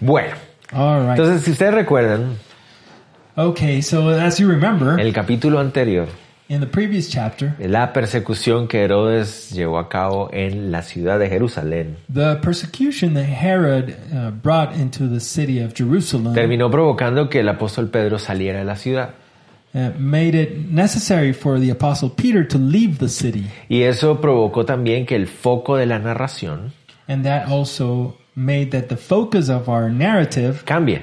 Bueno, All right. entonces si ustedes recuerdan, Okay, so as you remember, el capítulo anterior, in the previous chapter, la persecución que Herodes llevó a cabo en la ciudad de Jerusalén the persecution that Herod uh, brought into the city of Jerusalem terminó provocando que el apóstol Pedro saliera de la ciudad. uh, made it necessary for the apostle Peter to leave the city, Y eso provocó también que el foco de la narración and that also made that the focus of our narrative cambie.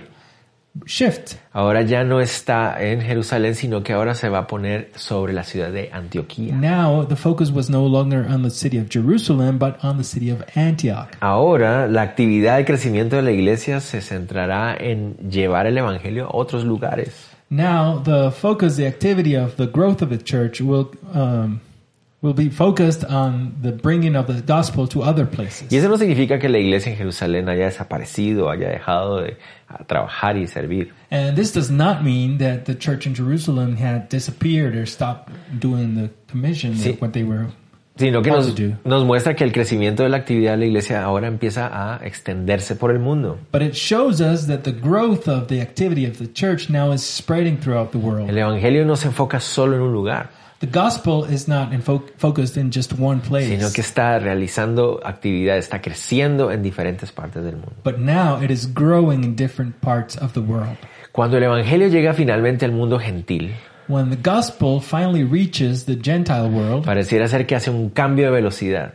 shift. Ahora ya no está en Jerusalén, sino que ahora se va a poner sobre la ciudad de Antioquía. Now the focus was no longer on the city of Jerusalem, but on the city of Antioch. Ahora la actividad de crecimiento de la iglesia se centrará en llevar el Evangelio a otros lugares. Now the focus, the activity of the growth of the church will um, will be focused on the bringing of the gospel to other places. Y eso no significa que la iglesia en Jerusalén haya desaparecido, haya dejado de trabajar y servir. And this does not mean that the church in Jerusalem had disappeared or stopped doing the commission Sí. what they were. Sino que nos, nos muestra que el crecimiento de la actividad de la iglesia ahora empieza a extenderse por el mundo. But it shows us that the growth of the activity of the church now is spreading throughout the world. El Evangelio no se enfoca solo en un lugar, The gospel is not in fo- focused in just one place, sino que está realizando actividad, está creciendo en diferentes partes del mundo. but now it is growing in different parts of the world. Cuando el Evangelio llega finalmente al mundo gentil, When the gospel finally reaches the Gentile world, pareciera ser que hace un cambio de velocidad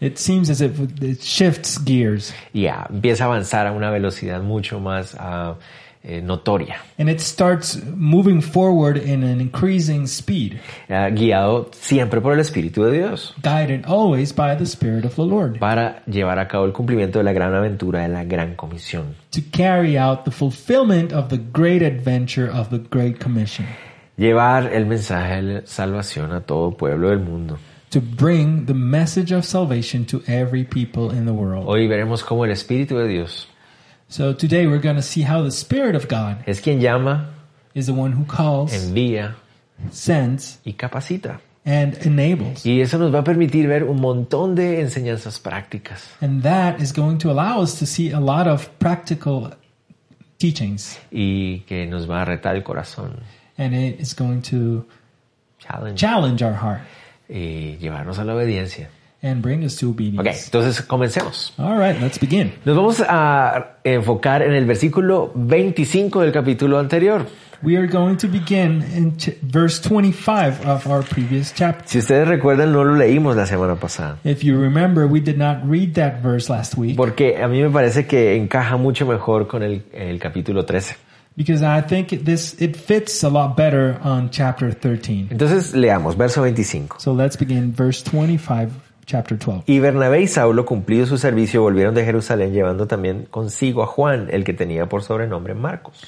it seems as if it shifts gears y ah, empieza a avanzar a una velocidad mucho más ah, eh, notoria, and it starts moving forward in an increasing speed, ah, guiado siempre por el Espíritu de Dios guided always by the Spirit of the Lord para llevar a cabo el cumplimiento de la gran aventura de la gran comisión. to carry out the fulfillment of the great adventure of the Great Commission, Llevar el mensaje de salvación a todo pueblo del mundo. to bring the message of salvation to every people in the world. Hoy veremos cómo el Espíritu de Dios So today we're going to see how the Spirit of God es quien llama, is the one who calls, envía sends, y capacita. and enables. Y eso nos va a permitir ver un montón de enseñanzas prácticas And that is going to allow us to see a lot of practical teachings. y que nos va a retar el corazón, And it is going to challenge challenge our heart y llevarnos a la obediencia. And bring us to obedience. entonces comencemos. All right, let's begin. Nos vamos a enfocar en el versículo 25 del capítulo anterior. We are going to begin in verse 25 of our previous chapter. Si ustedes recuerdan, no lo leímos la semana pasada. If you remember, we did not read that verse last week Porque a mí me parece que encaja mucho mejor con el, el capítulo 13. because I think this it fits a lot better on chapter 13. Entonces leamos, verso 25. So let's begin verse 25, chapter 12. Y Bernabé y Saulo, cumplido su servicio, volvieron de Jerusalén llevando también consigo a Juan, el que tenía por sobrenombre Marcos.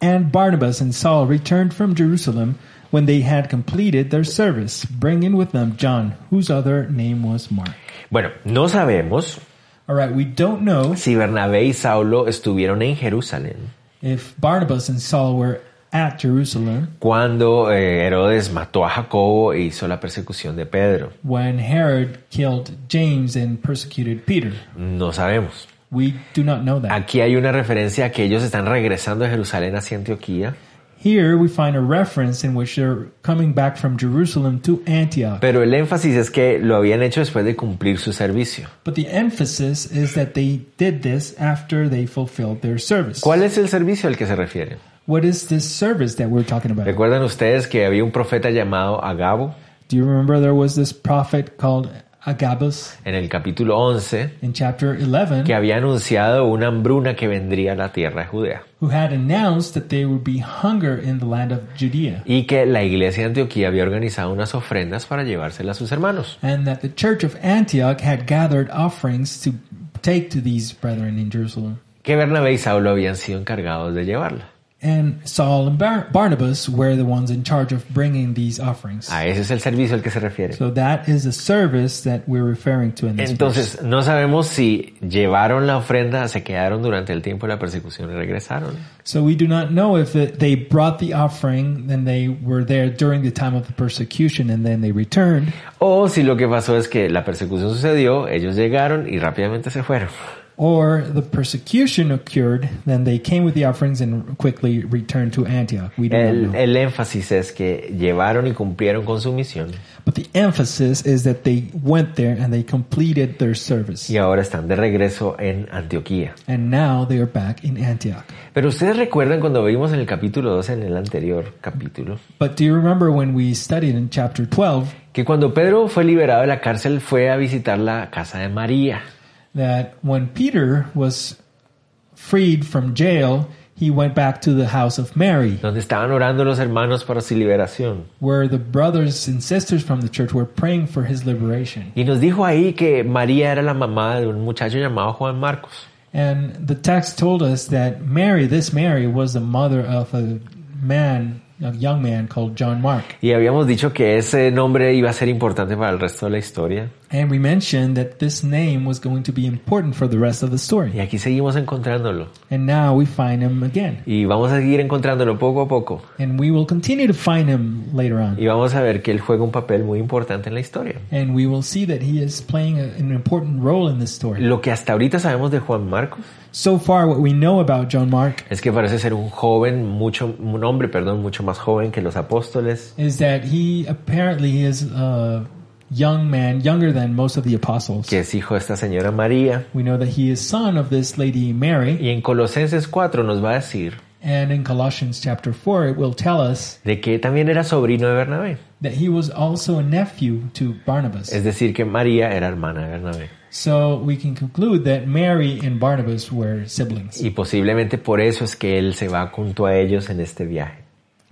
And Barnabas and Saul returned from Jerusalem when they had completed their service, bringing with them John, whose other name was Mark. Bueno, no sabemos All right, we don't know si Bernabé y Saulo estuvieron en Jerusalén if Barnabas and Saul were at Jerusalem cuando eh, Herodes mató a Jacobo e hizo la persecución de Pedro. when Herod killed James and persecuted Peter. No sabemos. We do not know that. Aquí hay una referencia a que ellos están regresando de Jerusalén hacia Antioquía, Here we find a reference in which they're coming back from Jerusalem to Antioch. pero el énfasis es que lo habían hecho después de cumplir su servicio. But the emphasis is that they did this after they fulfilled their service. ¿Cuál es el servicio al que se refieren? What is this service that we're talking about? ¿Recuerdan ustedes que había un profeta llamado Agabo Do you remember there was this prophet called Agabus en el capítulo 11 in chapter 11 que había anunciado una hambruna que vendría a la tierra de Judea who had announced that there would be hunger in the land of Judea y que la iglesia de Antioquía había organizado unas ofrendas para llevárselas a sus hermanos? and that the church of Antioch had gathered offerings to take to these brethren in Jerusalem? ¿Qué que Bernabé y Saulo habían sido encargados de llevarla. And Saul and Bar- Barnabas were the ones in charge of bringing these offerings. A ese es el servicio al que se refiere. So that is the service that we're referring to in this verse. Entonces, no sabemos si llevaron la ofrenda, se quedaron durante el tiempo de la persecución y regresaron. So we do not know if it, they brought the offering, then they were there during the time of the persecution, and then they returned, O si lo que pasó es que la persecución sucedió, ellos llegaron y rápidamente se fueron. Or the persecution occurred, then they came with the offerings and quickly returned to Antioch. We do not El, know. el énfasis es que llevaron y cumplieron con su misión But the emphasis is that they went there and they completed their service. y ahora están de regreso en Antioquía. And now they are back in Antioch. Pero ustedes recuerdan cuando vimos en el capítulo 12, en el anterior capítulo, But do you remember when we studied in chapter 12 que cuando Pedro fue liberado de la cárcel fue a visitar la casa de María. That when Peter was freed from jail, he went back to the house of Mary, donde estaban orando los hermanos para su liberación. where the brothers and sisters from the church were praying for his liberation. Y nos dijo ahí que María era la mamá de un muchacho llamado Juan Marcos. And the text told us that Mary, this Mary, was the mother of a man, a young man called John Mark. Y habíamos dicho que ese nombre iba a ser importante para el resto de la historia. And we mentioned that this name was going to be important for the rest of the Y story. aquí seguimos encontrándolo. And now we find him again. Y vamos a seguir encontrándolo poco a poco. And we will continue to find him later on. Y vamos a ver que él juega un papel muy importante en la historia. And we will see that he is playing a, an important role in this story. Lo que hasta ahorita sabemos de Juan Marcos So far, what we know about John Mark es que parece ser un joven, mucho, un hombre, perdón, mucho más joven que los apóstoles. is that he apparently is a young man, younger than most of the apostles. que es hijo de esta señora María. We know that he is son of this lady Mary. Y en Colosenses 4 nos va a decir And in Colossians chapter 4, it will tell us de que también era sobrino de Bernabé. that he was also a nephew to Barnabas. Es decir, que María era hermana de Bernabé. So we can conclude that Mary and Barnabas were siblings. Y posiblemente por eso es que él se va junto a ellos en este viaje.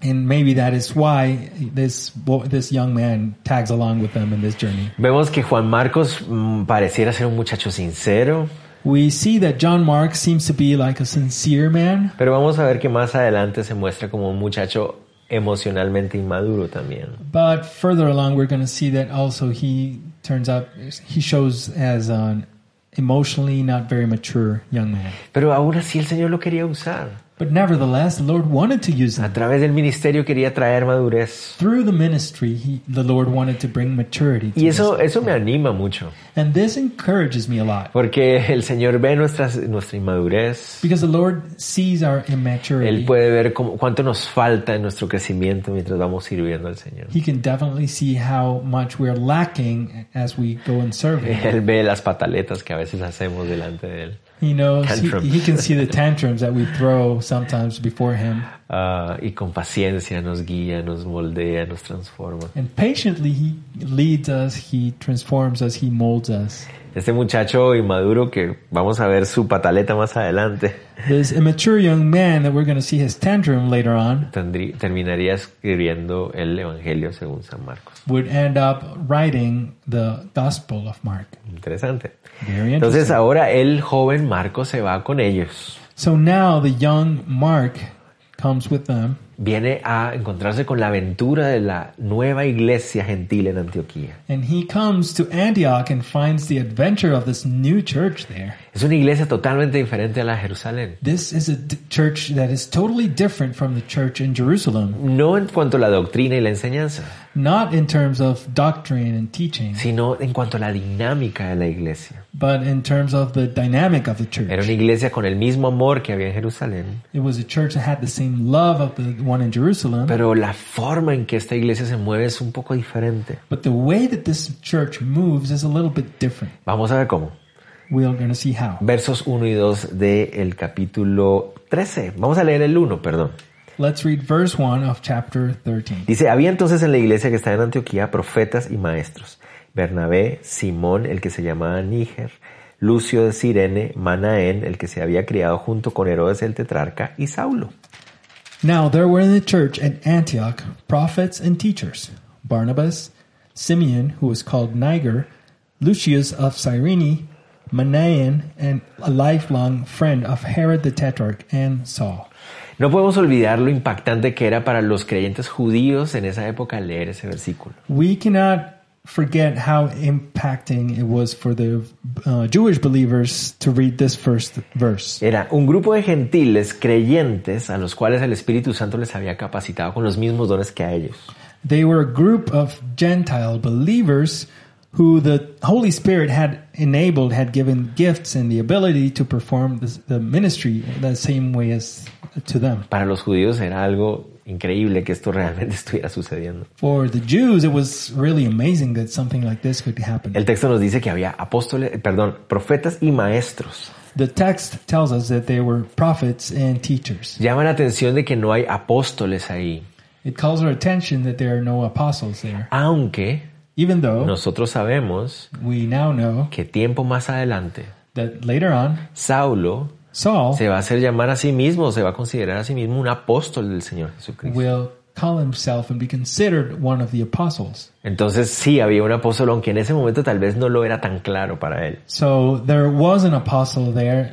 And maybe that is why this this young man tags along with them in this journey. Vemos que Juan Marcos mm, pareciera ser un muchacho sincero, We see that John Mark seems to be like a sincere man, pero vamos a ver que más adelante se muestra como un muchacho emocionalmente inmaduro también. but further along we're going to see that also he turns out he shows as an emotionally not very mature young man. Pero aún así el Señor lo quería usar. But nevertheless, the Lord wanted to use A him. través del ministerio quería traer madurez. Through the ministry, he, the Lord wanted to bring maturity. To Y eso, eso me anima mucho, And this encourages me a lot porque el Señor ve nuestras, nuestra inmadurez. because the Lord sees our immaturity. Él puede ver cómo- cuánto nos falta en nuestro crecimiento mientras vamos sirviendo al Señor. He can definitely see how much we're lacking as we go and serve Him. Él ve las pataletas que a veces hacemos delante de Él. He knows, he, he can see the tantrums that we throw sometimes before Him. Ah, y con paciencia nos guía, nos moldea, nos transforma. And patiently, He leads us, He transforms us, He molds us. Este muchacho inmaduro que vamos a ver su pataleta más adelante, This immature young man that we're going to see his tantrum later on tendrí- terminaría escribiendo el Evangelio según San Marcos. would end up writing the Gospel of Mark. Interesante. Very Entonces ahora el joven Marcos se va con ellos. So now the young Mark comes with them Viene a encontrarse con la aventura de la nueva iglesia gentil en Antioquía. and he comes to Antioch and finds the adventure of this new church there. Es una iglesia totalmente diferente a la de Jerusalén. This is a church that is totally different from the church in Jerusalem, No en cuanto a la doctrina y la enseñanza, not in terms of doctrine and teaching, sino en cuanto a la dinámica de la iglesia. but in terms of the dynamic of the Era church. una iglesia con el mismo amor que había en Jerusalén, It was a church that had the same love of the one in Jerusalem, pero la forma en que esta iglesia se mueve es un poco diferente. but the way that this church moves is a little bit different. Vamos a ver cómo. We are going to see how. Versos 1 y 2 del capítulo 13. Vamos a leer el 1, perdón. Let's read verse 1 of chapter 13. Dice, había entonces en la iglesia que estaba en Antioquía profetas y maestros. Bernabé, Simón, el que se llamaba Níger, Lucio de Sirene, Manaén, el que se había criado junto con Herodes el tetrarca, y Saulo. Now there were in the church at Antioch prophets and teachers Barnabas, Simeon, who was called Niger, Lucius of Cyrene, Manaen, and a lifelong friend of Herod the Tetrarch and Saul. No podemos olvidar lo impactante que era para los creyentes judíos en esa época leer ese versículo. We cannot forget how impacting it was for the uh, Jewish believers to read this first verse. Era un grupo de gentiles creyentes a los cuales el Espíritu Santo les había capacitado con los mismos dones que a ellos. They were a group of Gentile believers who the Holy Spirit had enabled, had given gifts and the ability to perform this, the ministry the same way as to them. Para los judíos era algo increíble que esto realmente estuviera sucediendo. For the Jews, it was really amazing that something like this could happen. El texto nos dice que había apóstoles, eh, perdón, profetas y maestros. The text tells us that there were prophets and teachers. Llama la atención de que no hay apóstoles ahí, It calls our attention that there are no apostles there. aunque Even though nosotros sabemos we now know que tiempo más adelante that later on, Saulo Saul se va a hacer llamar a sí mismo, se va a considerar a sí mismo un apóstol del Señor Jesucristo. will call himself and be considered one of the apostles. Entonces sí había un apóstol, aunque en ese momento tal vez no lo era tan claro para él. So there was an apostle there,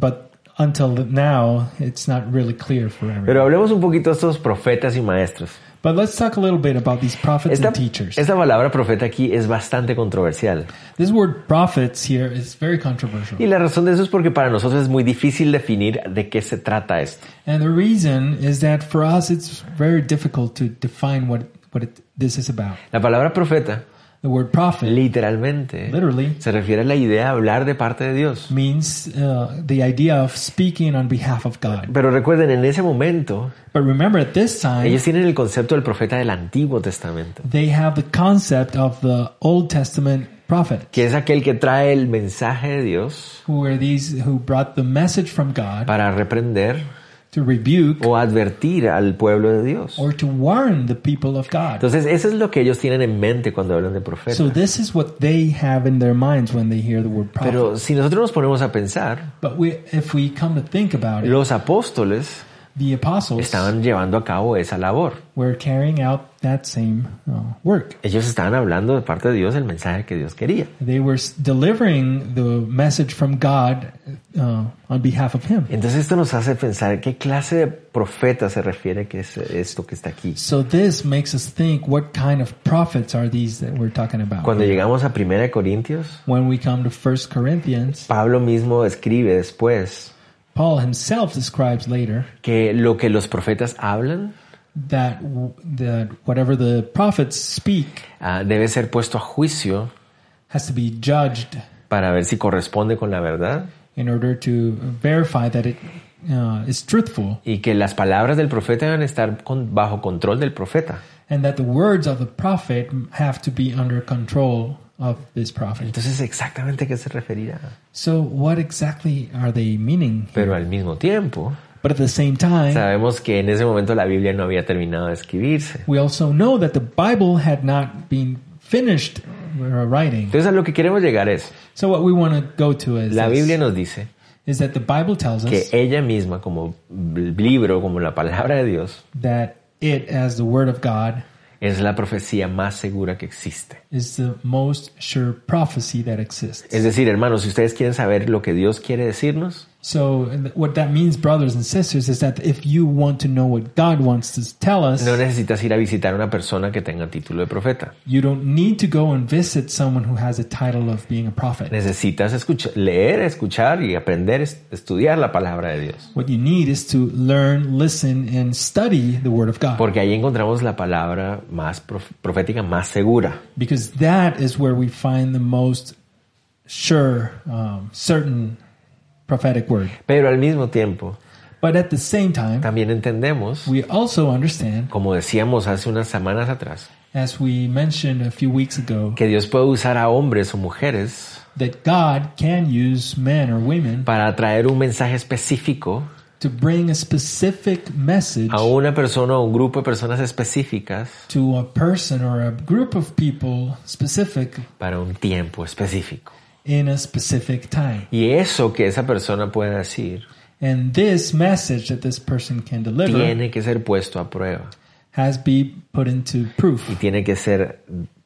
but until now, it's not really clear for everyone. Pero hablemos un poquito de estos profetas y maestros. But let's talk a little bit about these prophets Esta, and teachers. esta palabra profeta aquí es bastante controversial. This word prophets here is very controversial. Y la razón de eso es porque para nosotros es muy difícil definir de qué se trata esto. And the reason is that for us, it's very difficult to define what, what it, this is about. La palabra profeta The word prophet literalmente literally se refiere a la idea de hablar de parte de Dios. means uh, the idea of speaking on behalf of God. Pero recuerden, en ese momento, But remember, at this time, ellos tienen el concepto del profeta del Antiguo Testamento, they have the concept of the Old Testament prophet, que es aquel que trae el mensaje de Dios who were these who brought the message from God para reprender to rebuke o advertir al pueblo de Dios. or to warn the people of God. Entonces, eso es lo que ellos tienen en mente cuando hablan de profeta. So this is what they have in their minds when they hear the word prophet. Pero si nosotros nos ponemos a pensar, But we, if we come to think about it, los apóstoles the apostles estaban llevando a cabo esa labor. were carrying out that same uh, work. Ellos estaban hablando de parte de Dios el mensaje que Dios quería. They were delivering the message from God uh, on behalf of Him. Entonces esto nos hace pensar qué clase de profeta se refiere que es esto que está aquí. So this makes us think what kind of prophets are these that we're talking about? Cuando llegamos a 1 Corintios, When we come to 1 Corinthians, Pablo mismo escribe después Paul himself describes later que lo que los profetas hablan that that whatever the prophets speak ah, debe ser puesto a juicio has to be judged para ver si corresponde con la verdad in order to verify that it uh, is truthful y que las palabras del profeta deben estar con- bajo control del profeta. and that the words of the prophet have to be under control of this prophet. Entonces, exactamente a qué se referirá. So what exactly are they meaning? Pero al mismo tiempo, But at the same time, sabemos que en ese momento la Biblia no había terminado de escribirse. we also know that the Bible had not been finished uh, writing. Entonces, a lo que queremos llegar es, So what we want to go to is, la Biblia nos dice is that the Bible tells que us ella misma, como libro, como la palabra de Dios, that it, as the Word of God, es la profecía más segura que existe. is the most sure prophecy that exists. Es decir, hermanos, si ustedes quieren saber lo que Dios quiere decirnos, So what that means, brothers and sisters, is that if you want to know what God wants to tell us, no necesitas ir a visitar a una persona que tenga título de profeta. you don't need to go and visit someone who has a title of being a prophet. Necesitas escuchar, leer, escuchar y aprender, estudiar la palabra de Dios. What you need is to learn, listen, and study the Word of God. Porque ahí encontramos la palabra más prof- profética, más segura. Because that is where we find the most sure, um, certain prophetic word. Pero al mismo tiempo, But at the same time, también entendemos, we also understand, como decíamos hace unas semanas atrás, as we mentioned a few weeks ago, que Dios puede usar a hombres o mujeres that God can use men or women para traer un mensaje específico to bring a specific message a una persona o un grupo de personas específicas to a person or a group of people specific para un tiempo específico. In a specific time. Y eso que esa persona puede decir And this message that this person can deliver tiene que ser puesto a prueba has be put into proof. y tiene que ser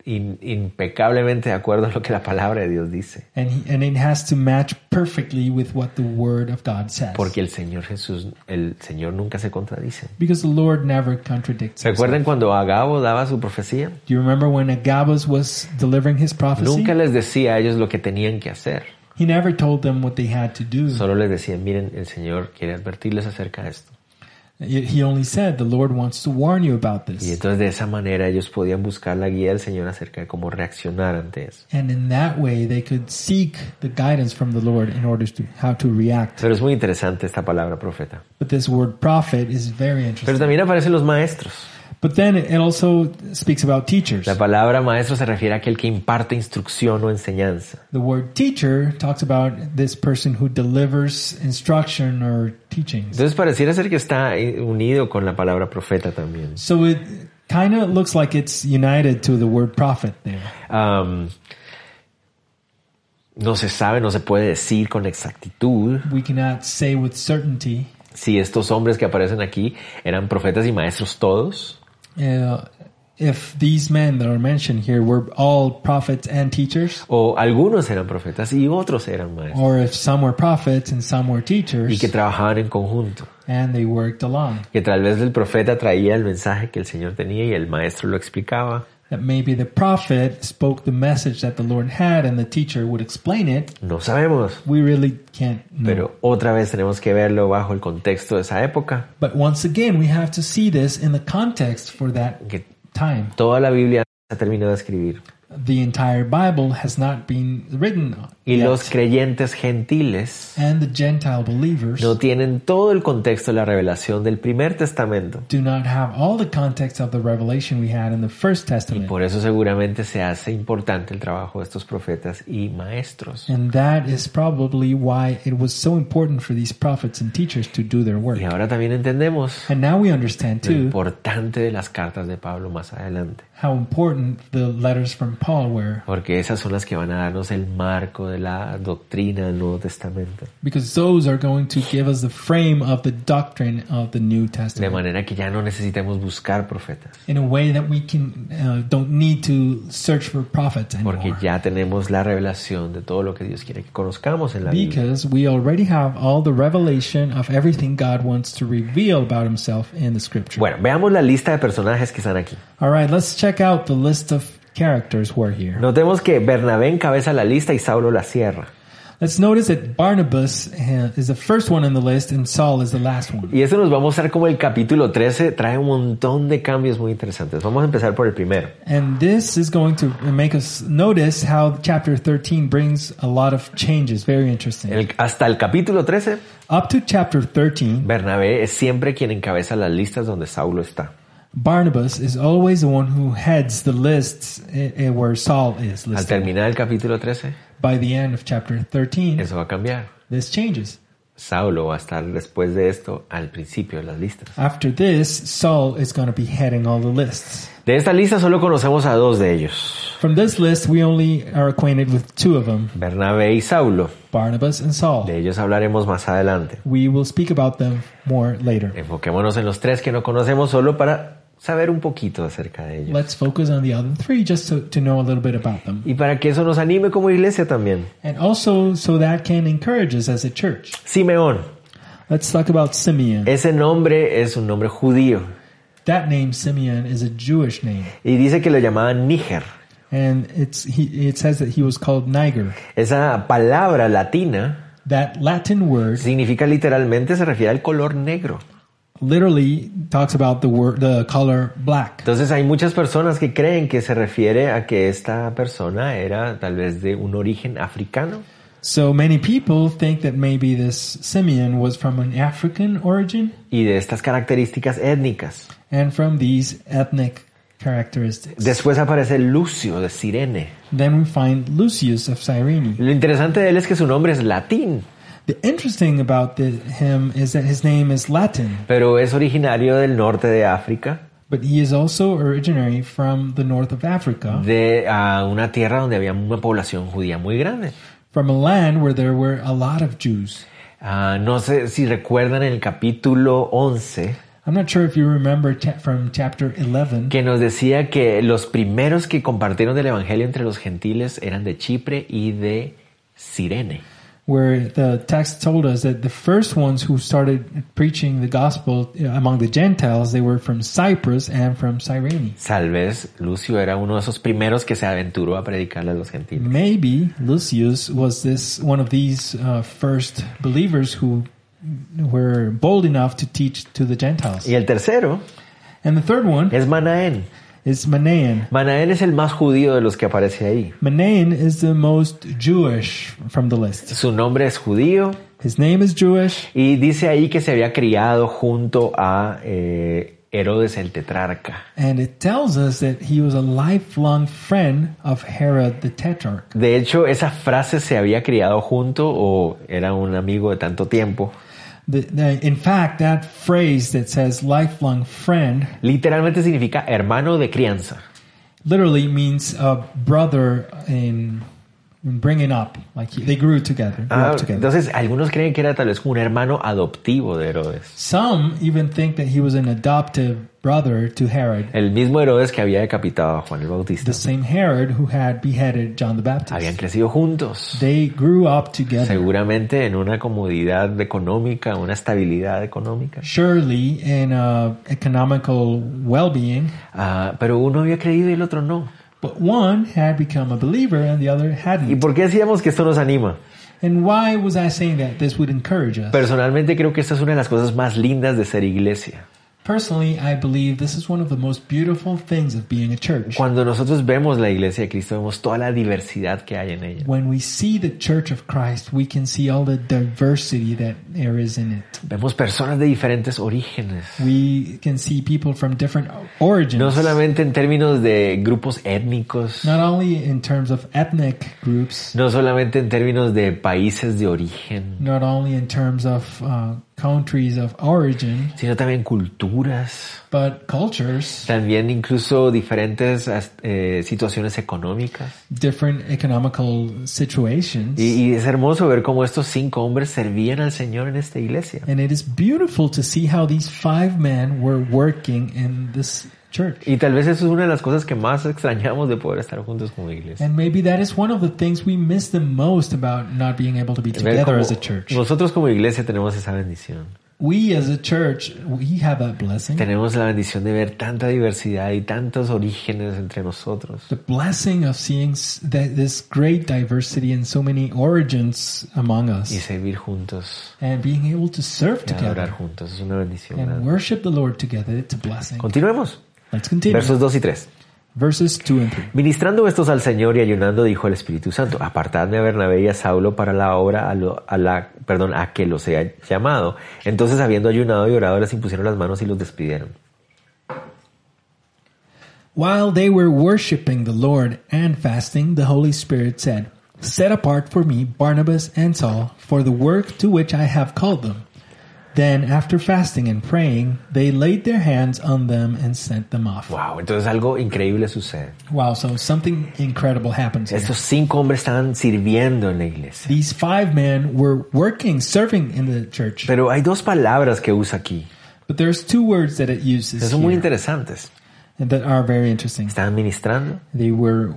in- impecablemente de acuerdo a lo que la palabra de Dios dice. And, he, and it has to match perfectly with what the Word of God says. Porque el Señor Jesús, el Señor nunca se contradice. Because the Lord never contradicts himself. ¿Recuerdan cuando Agabo daba su profecía? Do you remember when Agabus was delivering his prophecy? Nunca les decía a ellos lo que tenían que hacer. He never told them what they had to do. Solo les decía, miren, el Señor quiere advertirles acerca de esto. He only said, the Lord wants to warn you about Y this. entonces de esa manera ellos podían buscar la guía del Señor acerca de cómo reaccionar ante eso. And in that way, they could seek the guidance from the Lord in order to how to react. Pero es muy interesante esta palabra profeta. But this word prophet is very interesting. Pero también aparecen los maestros. But then it also speaks about teachers. La palabra maestro se refiere a aquel que imparte instrucción o enseñanza. The word teacher talks about this person who delivers instruction or teachings. Entonces pareciera ser que está unido con la palabra profeta también. So it kind of looks like it's united to the word prophet there. Am, no se sabe, no se puede decir con exactitud We cannot say with certainty si estos hombres que aparecen aquí eran profetas y maestros todos Uh, if these men that are mentioned here were all prophets and teachers, o algunos eran profetas y otros eran maestros or if some were prophets and some were y teachers, que trabajaban en conjunto. and they worked along. Que tal vez el profeta traía el mensaje que el Señor tenía y el maestro lo explicaba. That maybe the prophet spoke the message that the Lord had and the teacher would explain it. No sabemos, We really can't know. pero otra vez tenemos que verlo bajo el contexto de esa época. But once again, we have to see this in the context for that Que time. toda la Biblia se ha terminado de escribir. The entire Bible has not been written Y los creyentes gentiles and the Gentile believers no tienen todo el contexto de la revelación del primer testamento. do not have all the context of the revelation we had in the First Testament. Por eso seguramente se hace importante el trabajo de estos profetas y maestros. And that is probably why it was so important for these prophets and teachers to do their work. Y ahora también entendemos And now we understand lo importante de las cartas de Pablo más adelante. how important the letters from Paul were, Porque esas son las que van a darnos el marco de la doctrina del Nuevo Testamento. because those are going to give us the frame of the doctrine of the New De Testament manera que ya no necesitemos buscar profetas. in a way that we can uh, don't need to search for prophets Porque anymore. ya tenemos la revelación de todo lo que Dios quiere que conozcamos en la Biblia. Because we already have all the revelation of everything God wants to reveal about himself in the scripture. Bueno, veamos la lista de personajes que están aquí. All right, let's check out the list of characters who are here. Notemos que Bernabé encabeza la lista y Saulo la cierra. Let's notice that Barnabas uh, is the first one in the list and Saul is the last one. Y eso nos va a mostrar cómo el capítulo 13 trae un montón de cambios muy interesantes. Vamos a empezar por el primero. And this is going to make us notice how chapter 13 brings a lot of changes. Very interesting. El- hasta el capítulo 13, Up to chapter 13, Bernabé es siempre quien encabeza las listas donde Saulo está. Barnabas is always the one who heads the lists eh, eh, where Saul is Al listed. terminar el capítulo 13, By the end of chapter 13, eso va a cambiar. this changes. Saulo va a estar después de esto al principio de las listas. After this, Saul is going to be heading all the lists. De esta lista solo conocemos a dos de ellos, From this list, we only are acquainted with two of them, Bernabé y Saulo. Barnabas and Saul. De ellos hablaremos más adelante. We will speak about them more later. Enfoquémonos en los tres que no conocemos solo para saber un poquito acerca de ellos. Let's focus on the other three just to, to know a little bit about them. Y para que eso nos anime como iglesia también. And also so that can encourage us as a church. Simeón. Let's talk about Simeon. Ese nombre es un nombre judío. That name, Simeon, is a Jewish name. Y dice que lo llamaban Níger. And it's, he, it says that he was called Niger. Esa palabra latina That Latin word significa literalmente, se refiere al color negro. Literally talks about the word, the color black. Entonces hay muchas personas que creen que se refiere a que esta persona era tal vez de un origen africano. So many people think that maybe this Simeon was from an African origin y de estas características étnicas. and from these ethnic characteristics. Después aparece Lucio de Sirene. Then we find Lucius of Cyrene. Lo interesante de él es que su nombre es latín, The interesting about the, him is that his name is Latin, pero es originario del norte de África, but he is also originary from the north of Africa, de ah, una tierra donde había una población judía muy grande. from a land where there were a lot of Jews. Ah, no sé si recuerdan el capítulo 11, I'm not sure if you remember from chapter 11 que nos decía que los primeros que compartieron el Evangelio entre los gentiles eran de Chipre y de Sirene. Where the text told us that the first ones who started preaching the gospel uh, among the Gentiles, they were from Cyprus and from Cyrene. Tal vez Lucio era uno de esos primeros que se aventuró a predicarle a los gentiles. Maybe Lucius was this one of these uh, first believers who were bold enough to teach to the Gentiles. Y el tercero And the third one es Manaén. Is Manaen. Manaén es el más judío de los que aparece ahí. Manaen is the most Jewish from the list. Su nombre es judío His name is Jewish, y dice ahí que se había criado junto a eh, Herodes el tetrarca. and it tells us that he was a lifelong friend of Herod the Tetrarch. De hecho, esa frase se había criado junto o era un amigo de tanto tiempo. The, the, in fact, that phrase that says lifelong friend Literalmente significa hermano de crianza. literally means a brother in, in bringing up. Like he- they grew together, grew Ah, up together. entonces, algunos creen que era tal vez un hermano adoptivo de Herodes. Some even think that he was an adoptive brother to Herod, El mismo Herodes que había decapitado a Juan el Bautista. the same Herod who had beheaded John the Baptist. Habían crecido juntos. They grew up together. Seguramente en una comodidad económica, una estabilidad económica. Surely in uh, economical well-being, Ah, pero uno había creído y el otro no. But one had become a believer and the other hadn't. por qué decíamos que esto nos anima? And why was I saying that this would encourage us? Personalmente creo que esta es una de las cosas más lindas de ser iglesia. Personally, I believe this is one of the most beautiful things of being a church. Cuando nosotros vemos la iglesia de Cristo, vemos toda la diversidad que hay en ella. When we see the church of Christ, we can see all the diversity that there is in it. Vemos personas de diferentes orígenes. We can see people from different origins. No solamente en términos de grupos étnicos, not only in terms of ethnic groups, no solamente en términos de países de origen, not only in terms of uh, countries of origin, sino también culturas, but cultures, también incluso diferentes eh, situaciones económicas. different economical situations. Y, y es hermoso ver cómo estos cinco hombres servían al Señor en esta iglesia. and it is beautiful to see how these five men were working in this church. Y tal vez eso es una de las cosas que más extrañamos de poder estar juntos como iglesia. And maybe that is one of the things we miss the most about not being able to be together as a church. nosotros como iglesia tenemos esa bendición. We as a church, we have that blessing. Tenemos la bendición de ver tanta diversidad y tantos orígenes entre nosotros. The blessing of seeing this great diversity and so many origins among Y us servir juntos and being able to serve y adorar together juntos. Es una bendición. and grande. worship the Lord together. It's a blessing. Continuemos. Let's continue. Versos 2 y 3. Verses 2 and 3. Ministrando estos al Señor y ayunando, dijo el Espíritu Santo, apartadme a Bernabé y a Saulo para la obra a, lo- a la, perdón, a que los he llamado. Entonces, habiendo ayunado y orado, les impusieron las manos y los despidieron. While they were worshiping the Lord and fasting, the Holy Spirit said, Set apart for me Barnabas and Saul for the work to which I have called them. Wow, entonces algo increíble sucede. Wow, so something incredible happens here. Estos cinco hombres estaban sirviendo en la iglesia. These five men were working, serving in the church. Pero hay dos palabras que usa aquí. But there's two words that it uses son muy here interesantes. and that are very interesting. Estaban ministrando They were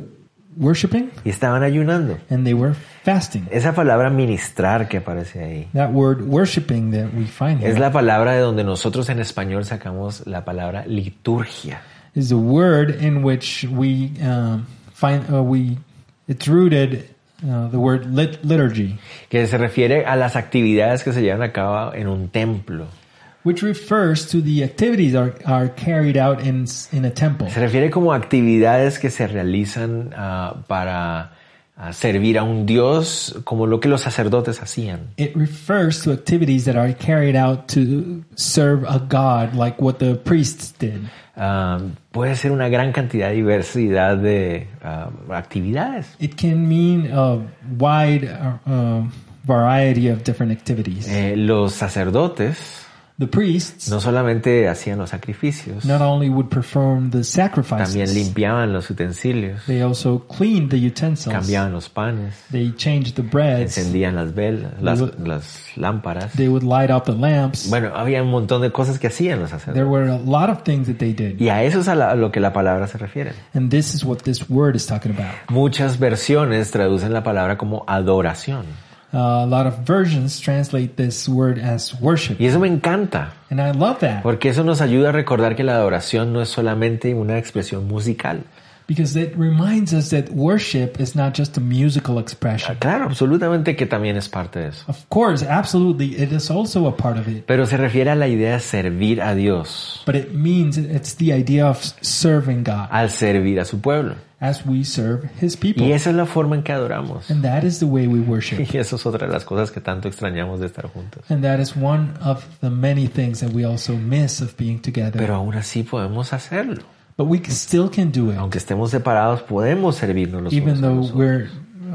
worshiping y estaban ayunando. and they were fasting. Esa palabra ministrar que aparece ahí That word worshiping that we find here es la palabra de donde nosotros en español sacamos la palabra liturgia. is a word in which we um, find uh, we it's rooted uh, the word lit- liturgy, que se refiere a las actividades que se llevan a cabo en un templo. which refers to the activities are are carried out in in a temple. Se refiere como actividades que se realizan ah, para ah, servir a un Dios como lo que los sacerdotes hacían. It refers to activities that are carried out to serve a god, like what the priests did. Ah, puede ser una gran cantidad de diversidad de ah, actividades. It can mean a wide uh, uh, variety of different activities. Eh, los sacerdotes The priests no solamente hacían los sacrificios, not only would perform the también sacrifices, limpiaban los utensilios, they also cleaned the utensils. cambiaban los panes, They changed the breads. encendían las velas, las, would- las lámparas. They would light up the lamps. Bueno, había un montón de cosas que hacían los There sacerdotes. were a lot of things that they did. Y a eso es a, la- a lo que la palabra se refiere. And this is what this word is talking about. Muchas versiones traducen la palabra como adoración. Uh, a lot of versions translate this word as worship. Y eso me encanta, And I love that porque eso nos ayuda a recordar que la adoración no es solamente una expresión musical. Because it reminds us that worship is not just a musical expression. Claro, absolutamente que también es parte de eso. Of course, absolutely, it is also a part of it. Pero se refiere a la idea de servir a Dios, But it means it's the idea of serving God al servir a su pueblo. as we serve His people. Y esa es la forma en que adoramos. And that is the way we worship. Y eso es otra de las cosas que tanto extrañamos de estar juntos. And that is one of the many things that we also miss of being together. Pero aún así podemos hacerlo. But we still can do it. Aunque estemos separados, podemos servirnos los Even unos a though los otros. we're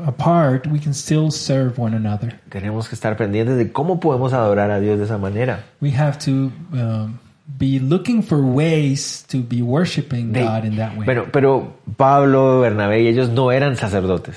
apart, we can still serve one another. Tenemos que estar pendientes de cómo podemos adorar a Dios de esa manera. We have to um, be looking for ways to be worshiping De- God in that way. Bueno, pero Pablo, Bernabé y ellos no eran sacerdotes.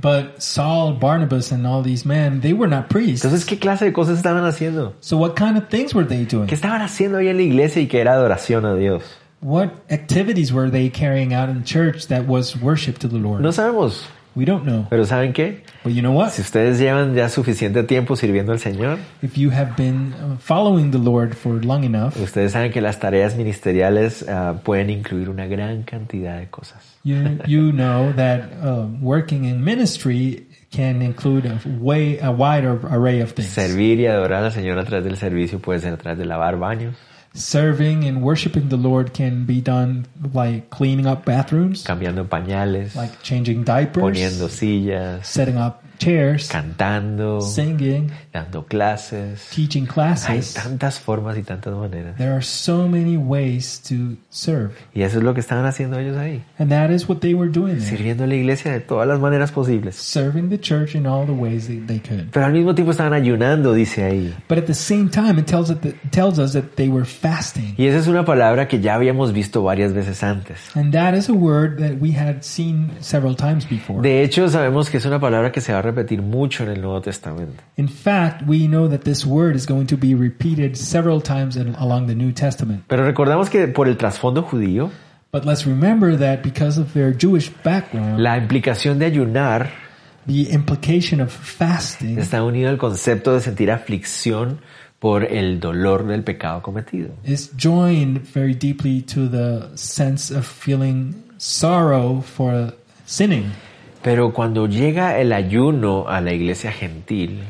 but Saul, Barnabas, and all these men, they were not priests. Entonces, ¿qué clase de cosas estaban haciendo? So what kind of things were they doing? ¿Qué estaban haciendo ahí en la iglesia y que era adoración a Dios? What activities were they carrying out in church that was worship to the Lord? No sabemos. We don't know. Pero ¿saben qué? But you know what? Si ustedes llevan ya suficiente tiempo sirviendo al Señor, If you have been uh, following the Lord for long enough, ustedes saben que las tareas ministeriales ah, pueden incluir una gran cantidad de cosas. you you know that uh, working in ministry can include a way a wider array of things. Servir y adorar al Señor a través del servicio puede ser a través de lavar baños, Serving and worshiping the Lord can be done like cleaning up bathrooms, cambiando pañales, like changing diapers, poniendo sillas, setting up chairs, cantando, singing, dando clases. teaching Hay classes. tantas formas y tantas maneras. There are so many ways to serve. Y eso es lo que estaban haciendo ellos ahí, And that is what they were doing sirviendo a la iglesia de todas las maneras posibles. Serving the church in all the ways that they could. Pero al mismo tiempo estaban ayunando, dice ahí. But at the same time, it tells, it that, tells us that they were fasting. Y esa es una palabra que ya habíamos visto varias veces antes. And that is a word that we had seen several times before. De hecho, sabemos que es una palabra que se va a repetir mucho en el Nuevo Testamento. In fact, we know that this word is going to be repeated several times in, along the New Testament. Pero recordamos que por el trasfondo judío, But let's remember that because of their Jewish background, la implicación de ayunar the implication of fasting está unido al concepto de sentir aflicción por el dolor del pecado cometido. is joined very deeply to the sense of feeling sorrow for sinning. Pero cuando llega el ayuno a la iglesia gentil,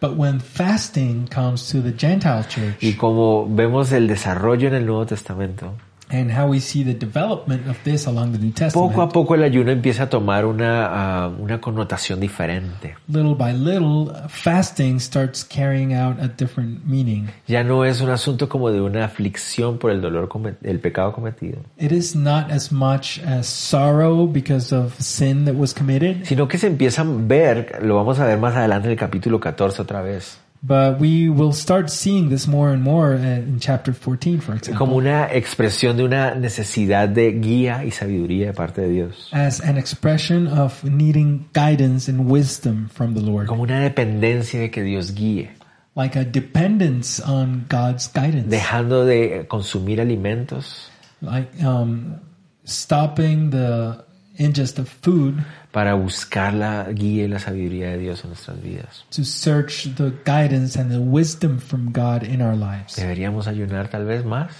But when fasting comes to the Gentile church y como vemos el desarrollo en el Nuevo Testamento, and how we see the development of this along the New Testament, poco a poco el ayuno empieza a tomar una, ah, una connotación diferente. little by little, fasting starts carrying out a different meaning. Ya no es un asunto como de una aflicción por el dolor, el pecado cometido, It is not as much as sorrow because of sin that was committed, sino que se empieza a ver, lo vamos a ver más adelante en el capítulo 14 otra vez, but we will start seeing this more and more uh, in chapter 14, for example, como una expresión de una necesidad de guía y sabiduría de parte de Dios, as an expression of needing guidance and wisdom from the Lord, como una dependencia de que Dios guíe, like a dependence on God's guidance, dejando de consumir alimentos. Like um, stopping the ingest of food para buscar la guía y la sabiduría de Dios en nuestras vidas. to search the guidance and the wisdom from God in our lives. Deberíamos ayunar tal vez más,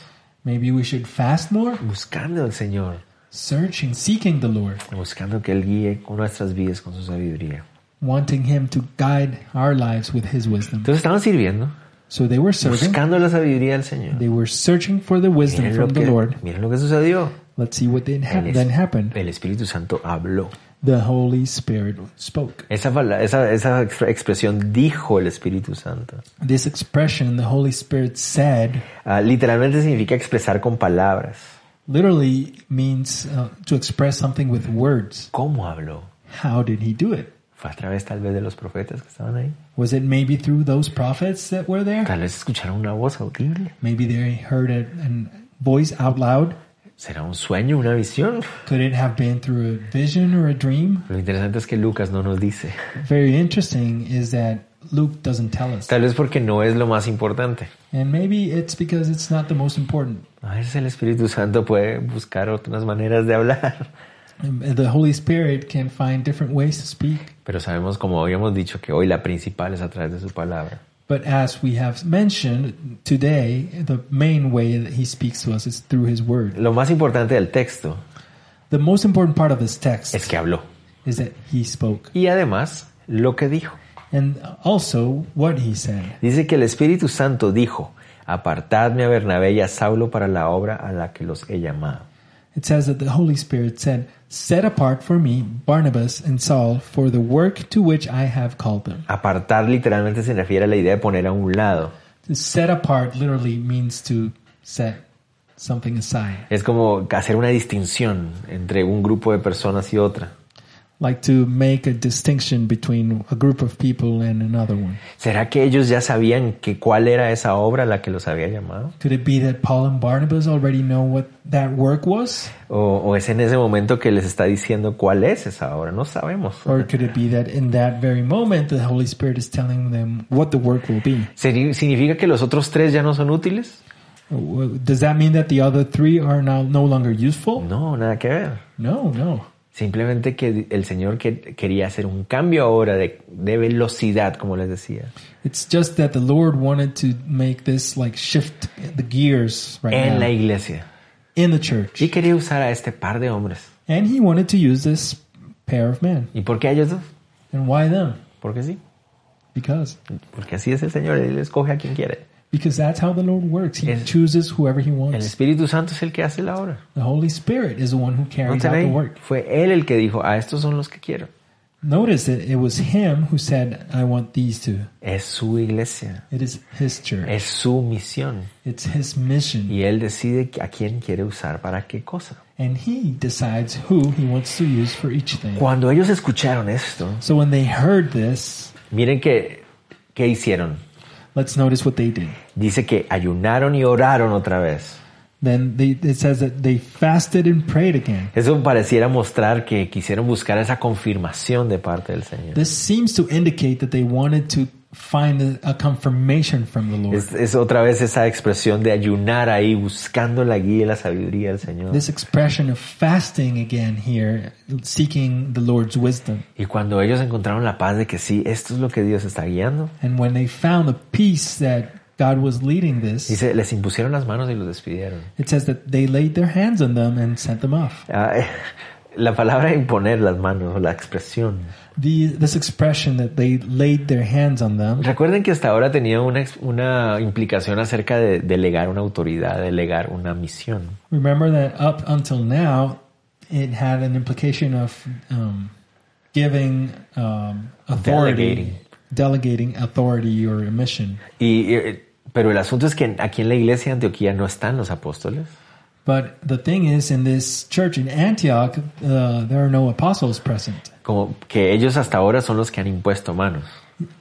Maybe we should fast more, buscando al Señor, searching, seeking the Lord, buscando que Él guíe con nuestras vidas con su sabiduría. wanting Him to guide our lives with His wisdom. Entonces estaban sirviendo, So they were serving, buscando la sabiduría del Señor. they were searing for the wisdom Miren from the que, Lord. miren lo que sucedió. Let's see what then, hap- El, then happened. el Espíritu Santo habló. The Holy Spirit spoke. Esa, esa, esa ex- expresión dijo el Espíritu Santo. This expression, the Holy Spirit said, Ah, literalmente significa expresar con palabras. literally means uh, to express something with words. ¿Cómo habló? How did He do it? Fue a través tal vez de los profetas que estaban ahí. Was it maybe through those prophets that were there? Tal vez escucharon una voz audible. Maybe they heard a, a voice out loud. ¿Será un sueño, una visión? Could it have been through a vision or a dream? Lo interesante es que Lucas no nos dice. Very interesting is that Luke doesn't tell us. Tal vez porque no es lo más importante. And maybe it's because it's not the most important. A veces el Espíritu Santo puede buscar otras maneras de hablar. The Holy Spirit can find different ways to speak. Pero sabemos, como habíamos dicho, que hoy la principal es a través de su palabra. But as we have mentioned today, the main way that he speaks to us is through his word. Lo más importante del texto The most important part of this text es que habló. is that he spoke. Y además, lo que dijo. And also what he said. Dice que el Espíritu Santo dijo, apartadme a Bernabé y a Saulo para la obra a la que los he llamado. It says that the Holy Spirit said, Set apart for me Barnabas and Saul for the work to which I have called them. Apartar literalmente se refiere a la idea de poner a un lado. To set apart literally means to set something aside. Es como hacer una distinción entre un grupo de personas y otra. Like to make a distinction between a group of people and another one. ¿Será que ellos ya sabían que cuál era esa obra a la que los había llamado? Could it be that Paul and Barnabas already know what that work was? ¿O, o es en ese momento que les está diciendo cuál es esa obra? No sabemos. Or could it be that in that very moment the Holy Spirit is telling them what the work will be? ¿Seri- ¿Significa que los otros tres ya no son útiles? Does that mean that the other three are now no longer useful? No, nada que ver. No, no. Simplemente que el Señor que- quería hacer un cambio ahora de, de velocidad, como les decía, It's just that the Lord wanted to make this like shift the gears right en now la iglesia. in the church. Y quería usar a este par de hombres. And he wanted to use this pair of men. ¿Y por qué a ellos dos? And why them? Porque sí. Because Porque así es el Señor, Él escoge a quien quiere. Because that's how the Lord works. He Es- chooses whoever he El wants. Espíritu Santo es el que hace la obra. The Holy Spirit is the one who carries out the work. Fue Él el que dijo, a estos son los que quiero. Notice that it was him who said, I want these two. Es su iglesia, It is his church. es su misión. It's his mission. Y Él decide a quién quiere usar para qué cosa. And he decides who he wants to use for each thing. Cuando ellos escucharon esto, So when they heard this, miren que, ¿qué hicieron? Let's notice what they did. Dice que ayunaron y oraron otra vez. Then they, it says that they fasted and prayed again. Eso pareciera mostrar que quisieron buscar esa confirmación de parte del Señor. This seems to indicate that they wanted to find a, confirmation from the Lord. Es, es otra vez esa expresión de ayunar ahí, buscando la guía y la sabiduría del Señor. This expression of fasting again here, seeking the Lord's wisdom. Y cuando ellos encontraron la paz de que sí, esto es lo que Dios está guiando, And when they found the peace that God was leading this, dice, les impusieron las manos y los despidieron. it says that they laid their hands on them and sent them off. Eh, la palabra imponer las manos la expresión. The, this expression that they laid their hands on them, Recuerden que hasta ahora tenía una, una implicación acerca de delegar una autoridad, delegar una misión. remember that up until now, it had an implication of um, giving um, authority, Delegating. delegating authority or a mission. Y, eh, pero el asunto es que aquí en la iglesia de Antioquía no están los apóstoles. But the thing is, in this church in Antioch, uh, there are no apostles present. Como que ellos hasta ahora son los que han impuesto manos.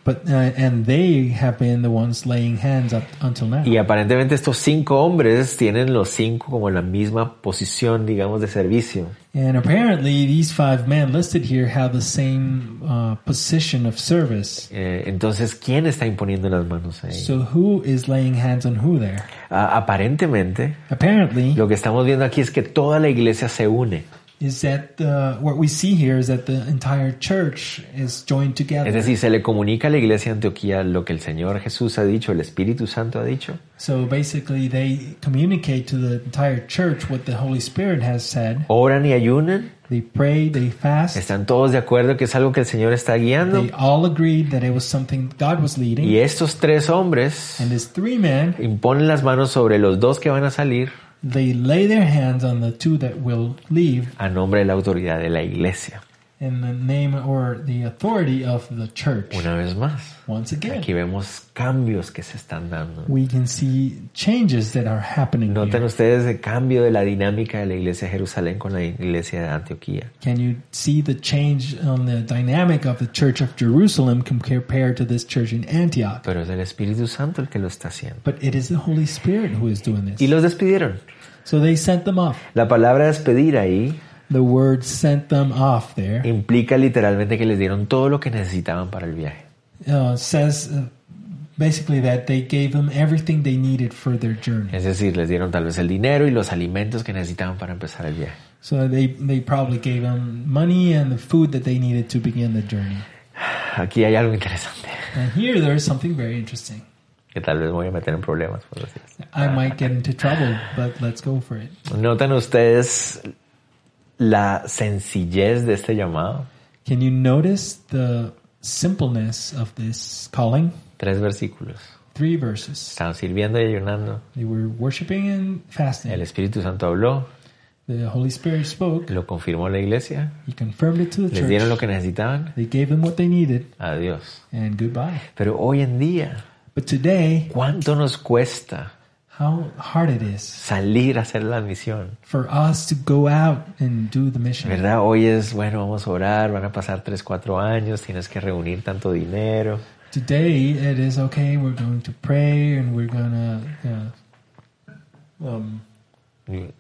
But uh, and they have been the ones laying hands up until now. Y aparentemente estos cinco hombres tienen los cinco como la misma posición, digamos, de servicio. And apparently, these five men listed here have the same uh, position of service. Eh, entonces, ¿quién está imponiendo las manos ahí? So who is laying hands on who there? Ah, aparentemente, Apparently, lo que estamos viendo aquí es que toda la iglesia se une. Is that uh, what we see here is that the entire church is joined Es together. decir, se le comunica a la iglesia de Antioquía lo que el Señor Jesús ha dicho, el Espíritu Santo ha dicho, So basically, they communicate to the entire church what the Holy Spirit has said. oran y ayunan, They pray, they fast. están todos de acuerdo que es algo que el Señor está guiando. They all agreed that it was something God was leading. Y estos tres hombres And these three men, imponen las manos sobre los dos que van a salir they lay their hands on the two that will leave a nombre de la autoridad de la iglesia. In the name or the authority of the church. Una vez más, Once again, aquí vemos cambios que se están dando. we can see changes that are happening Noten here. ustedes el cambio de la dinámica de la iglesia de Jerusalén con la iglesia de Antioquía. Can you see the change on the dynamic of the church of Jerusalem compared to this church in Antioch? Pero es el Espíritu Santo el que lo está haciendo. But it is the Holy Spirit who is doing Y this. los despidieron. So they sent them off. La palabra despedir ahí The word sent them off there implica literalmente que les dieron todo lo que necesitaban para el viaje. uh, says uh, basically that they gave them everything they needed for their journey. Es decir, les dieron tal vez el dinero y los alimentos que necesitaban para empezar el viaje. So they, they probably gave them money and the food that they needed to begin the journey. Aquí hay algo interesante, And here there is something very interesting. que tal vez me voy a meter en problemas. por. I might get into trouble, but let's go for it. ¿Notan ustedes la sencillez de este llamado? Can you notice the simpleness of this calling? Tres versículos. Three verses. Estaban sirviendo y ayunando. They were worshiping and El fasting. Espíritu Santo habló, The Holy Spirit spoke. lo confirmó la iglesia, He confirmed it to the les dieron lo church. que necesitaban. They gave them what they needed, Adiós. and goodbye. Pero hoy en día, But today, ¿cuánto nos cuesta how hard it is salir a hacer la misión? for us to go out and do the mission. ¿Verdad? Hoy es, bueno, vamos a orar, van a pasar 3, 4 años, tienes que reunir tanto dinero. Today, it is okay. We're going to pray, and we're gonna uh, um,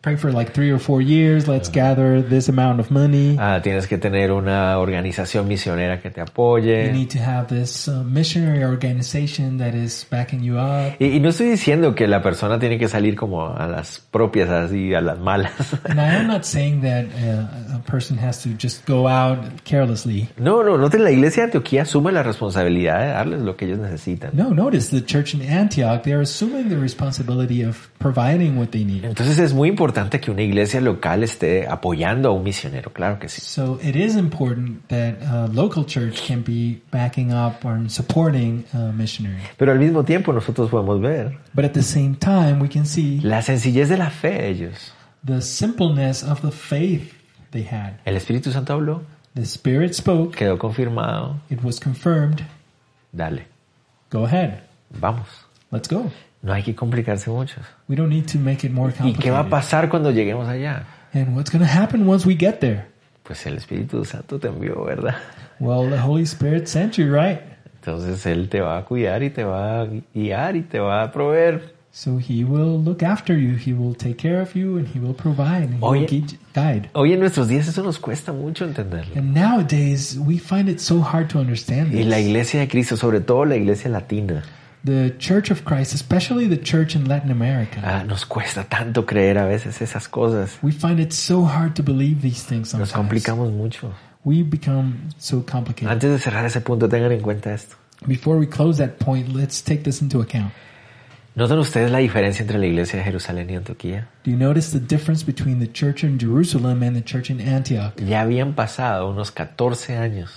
pray for like three or four years. Let's gather this amount of money. Ah, tienes que tener una organización misionera que te You apoye. need to have this uh, missionary organization that is backing you up. Y, y no estoy diciendo que la persona tiene que salir como a las propias, así, a las malas. And I am not saying that uh, a person has to just go out carelessly. No, no, noten, la iglesia de Antioquía asume la responsabilidad de darles lo que ellos necesitan. No, notice the church in Antioch, they're assuming the responsibility of providing what they need. Entonces es muy importante que una iglesia local esté apoyando a un misionero, claro que sí. So it is important that a local church can be backing up or supporting a missionary. Pero al mismo tiempo nosotros podemos ver But at the same time, we can see la sencillez de la fe de ellos. the simpleness of the faith they had. El Espíritu Santo habló, The Spirit spoke, quedó confirmado, it was confirmed. dale, Go ahead, vamos. let's go. No hay que complicarse mucho. We don't need to make it more ¿Y qué va a pasar cuando lleguemos allá? And what's going to happen once we get there? Pues el Espíritu Santo te envió, ¿verdad? Well, the Holy Spirit sent you, right? Entonces Él te va a cuidar y te va a guiar y te va a proveer. So He will look after you. He will take care of you, and He will provide and He Oye. will guide- guide. Hoy en nuestros días eso nos cuesta mucho entenderlo. And nowadays, we find it so hard to understand Y la this. iglesia de Cristo, sobre todo la iglesia latina, The Church of Christ, especially the church in Latin America, ah, nos cuesta tanto creer a veces esas cosas. we find it so hard to believe these things Nos sometimes. complicamos mucho. We become so complicated. Antes de cerrar ese punto, tengan en cuenta esto. Before we close that point, let's take this into account. ¿Notan ustedes la diferencia entre la iglesia de Jerusalén y Antioquía? Do you notice the difference between the church in Jerusalem and the church in Antioch? Ya habían pasado unos 14 años,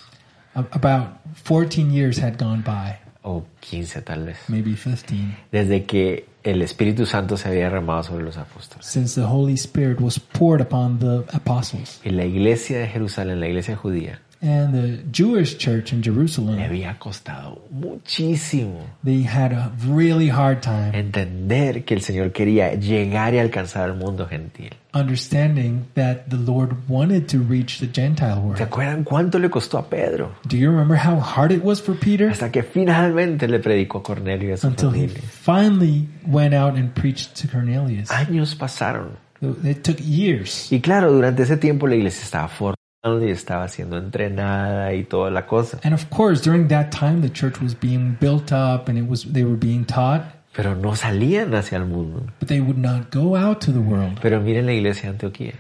About 14 years had gone by, o 15 tal vez, maybe 15, desde que el Espíritu Santo se había derramado sobre los apóstoles. since the Holy Spirit was poured upon the apostles. Y la iglesia de Jerusalén, la iglesia judía, And the Jewish church in le Jerusalem, había costado muchísimo they had a really hard time entender que el Señor quería llegar y alcanzar al mundo gentil. understanding that the Lord wanted to reach the Gentile ¿Se world. acuerdan cuánto le costó a Pedro? Do you remember how hard it was for Peter? Hasta que finalmente le predicó a Cornelio y a su Until he finally went out and preached to Cornelius. Años pasaron. It took years. Y claro, durante ese tiempo la iglesia estaba formando y estaba siendo entrenada y toda la cosa. And of course, during that time, the church was being built up and it was they were being taught, Pero no salían hacia el mundo. but they would not go out to the world. Pero miren la iglesia de Antioquía.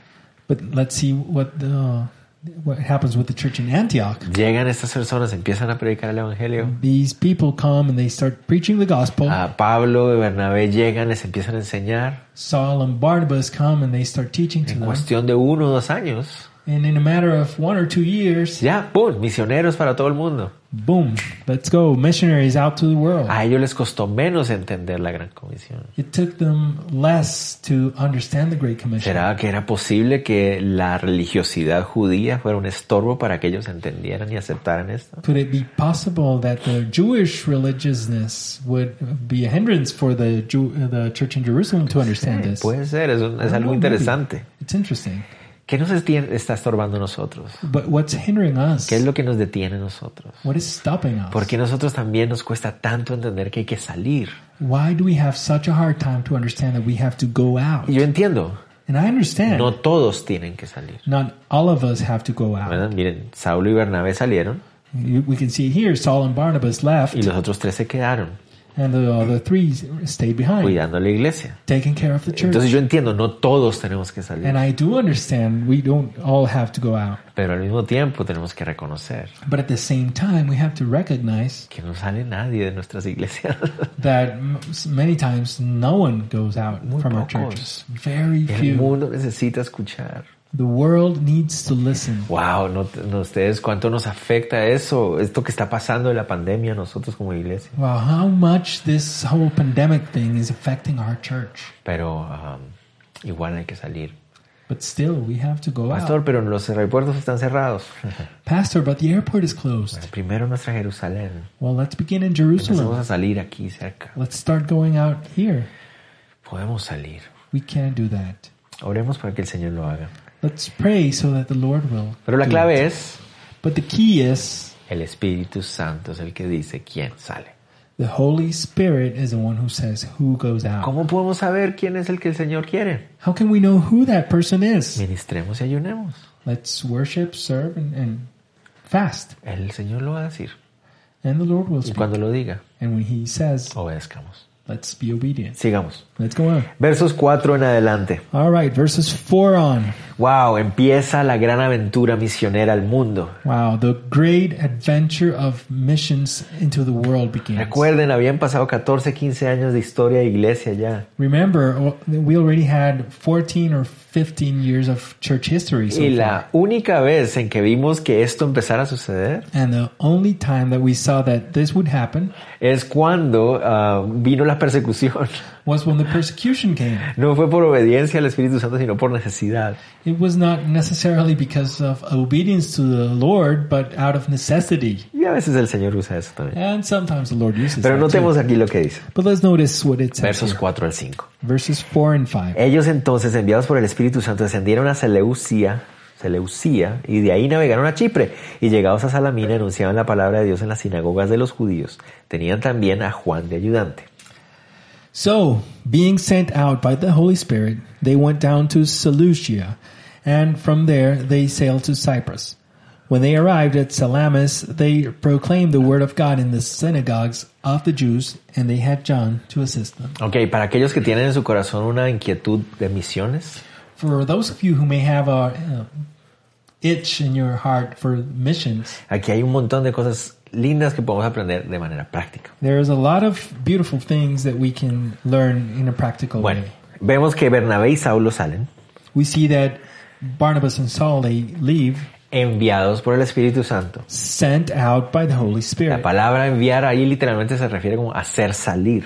But let's see what the what happens with the church in Antioch. Llegan estas personas, empiezan a predicar el evangelio. These people come and they start preaching the gospel. A Pablo y Bernabé llegan, les empiezan a enseñar. Saul and Barnabas come and they start teaching to En them. cuestión de uno o dos años, And in a matter of one or two years, Ya, ¡pum! Misioneros para todo el mundo. boom, let's go. Missionaries out to the world. A ellos les costó menos entender la gran comisión. It took them less to understand the Great Commission. ¿Será que era posible que la religiosidad judía fuera un estorbo para que ellos entendieran y aceptaran esto? Could it be possible that the Jewish religiousness would be a hindrance for the Jew, the church in Jerusalem to understand this? Puede ser, es, un- es algo know, interesante. maybe. It's interesting. ¿Qué nos está estorbando a nosotros? But what's hindering us? ¿Qué es lo que nos detiene a nosotros? What is stopping us? ¿Por qué nosotros también nos cuesta tanto entender que hay que salir? Why do we have such a hard time to understand that we have to go out? Y yo entiendo, And I understand no todos tienen que salir. not all of us have to go out. Miren, Saulo y Bernabé salieron You- We can see here Saul and Barnabas left, y los otros tres se quedaron and the other three stayed behind, cuidando la iglesia. taking care of the church. Entonces yo entiendo, no todos tenemos que salir, And I do understand we don't all have to go out. pero al mismo tiempo tenemos que reconocer But at the same time, we have to recognize que no sale nadie de nuestras iglesias. that many times no one goes out Muy from our pocos. churches. Very El few. mundo necesita escuchar. The world needs to listen. Wow, no, no ustedes cuánto nos afecta eso, esto que está pasando de la pandemia nosotros como iglesia. Wow, how much this whole pandemic thing is affecting our church. Pero um, igual hay que salir. But still, we have to go Pastor, out. pero los aeropuertos están cerrados. Pastor, but the airport is closed. Primero nuestra Jerusalén. Well, let's begin in Jerusalem. a salir aquí cerca. Let's start going out here. Podemos salir. We can do that. Oremos para que el Señor lo haga. Let's pray so that the Lord will. Pero la clave es, But the key is el Espíritu Santo es el que dice quién sale. the Holy Spirit is the one who says who goes out. ¿Cómo podemos saber quién es el que el Señor quiere? How can we know who that person is? Ministremos y ayunemos. Let's worship, serve, and, and fast. El Señor lo va a decir. And the Lord will Y speak. cuando lo diga, And when He says, obedezcamos. let's be obedient. Sigamos. Let's go on. Versos 4 en adelante. All right, verses 4 on. Wow, empieza la gran aventura misionera al mundo. Wow, the great adventure of missions into the world begins. Recuerden, habían pasado 14, 15 años de historia de iglesia ya. Remember, oh, we already had 14 or 15 years of church history so Y far. la única vez en que vimos que esto empezara a suceder And the only time that we saw that this would happen es cuando ah, vino la persecución. was when the persecution came. No fue por obediencia al Espíritu Santo, sino por necesidad. It was not necessarily because of obedience to the Lord, but out of necessity. Y a veces el Señor usa eso también. And sometimes the Lord uses Pero that notemos too. aquí lo que dice. But let's notice what it says Versos here. 4 al 5. Verses 4 and 5. Ellos entonces, enviados por el Espíritu Santo, descendieron a Seleucia, Seleucía, y de ahí navegaron a Chipre. Y llegados a Salamina, anunciaban la palabra de Dios en las sinagogas de los judíos. Tenían también a Juan de ayudante. So, being sent out by the Holy Spirit, they went down to Seleucia, and from there they sailed to Cyprus. When they arrived at Salamis, they proclaimed the word of God in the synagogues of the Jews, and they had John to assist them. Ok, para aquellos que tienen en su corazón una inquietud de misiones, For those of you who may have a uh, itch in your heart for missions, aquí hay un montón de cosas lindas que podemos aprender de manera práctica. there's a lot of beautiful things that we can learn in a practical Bueno, way. vemos que Bernabé y Saulo salen We see that Barnabas and Saul they leave enviados por el Espíritu Santo. sent out by the Holy La Spirit. palabra enviar ahí literalmente se refiere como hacer salir.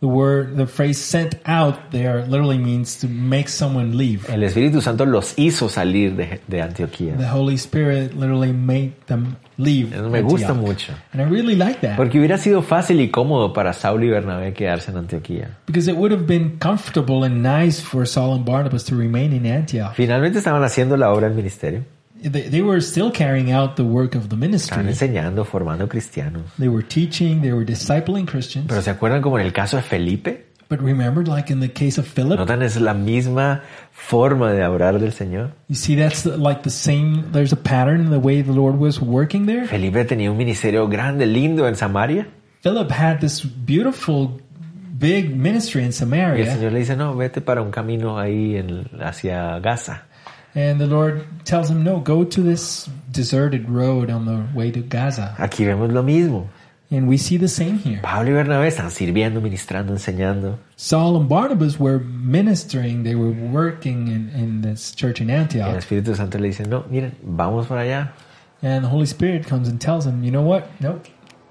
The word, the phrase sent out there literally means to make someone leave. El Espíritu Santo los hizo salir de, de Antioquía. The Holy Spirit literally made them leave. Me gusta Antioch. mucho. And I really like that Porque hubiera sido fácil y cómodo para Saulo y Bernabé quedarse en Antioquía. because it would have been comfortable and nice for Saul and Barnabas to remain in Antioch. Finalmente estaban haciendo la obra del ministerio. They, they were still carrying out the work of the Estaban ministry. enseñando, formando cristianos. They were teaching, they were discipling Christians. Pero ¿se acuerdan como en el caso de Felipe? But remember, like in the case of Philip, ¿Notan? Es la misma forma de hablar del Señor. you see that's like the same, there's a pattern in the way the Lord was working there. Felipe tenía un ministerio grande, lindo en Samaria. Philip had this beautiful, big ministry in Y el Samaria, Señor le dice, no, vete para un camino ahí en- hacia Gaza. and the Lord tells him, "No, go to this deserted road on the way to Gaza." Aquí vemos lo mismo. And we see the same here. Pablo y Bernabé están sirviendo, ministrando, enseñando. Saul and Barnabas were ministering, they were working in, in this church in Y el Antioch. Espíritu Santo le dice, no, miren, vamos para allá. And the Holy Spirit comes and tells them, you know what? Nope.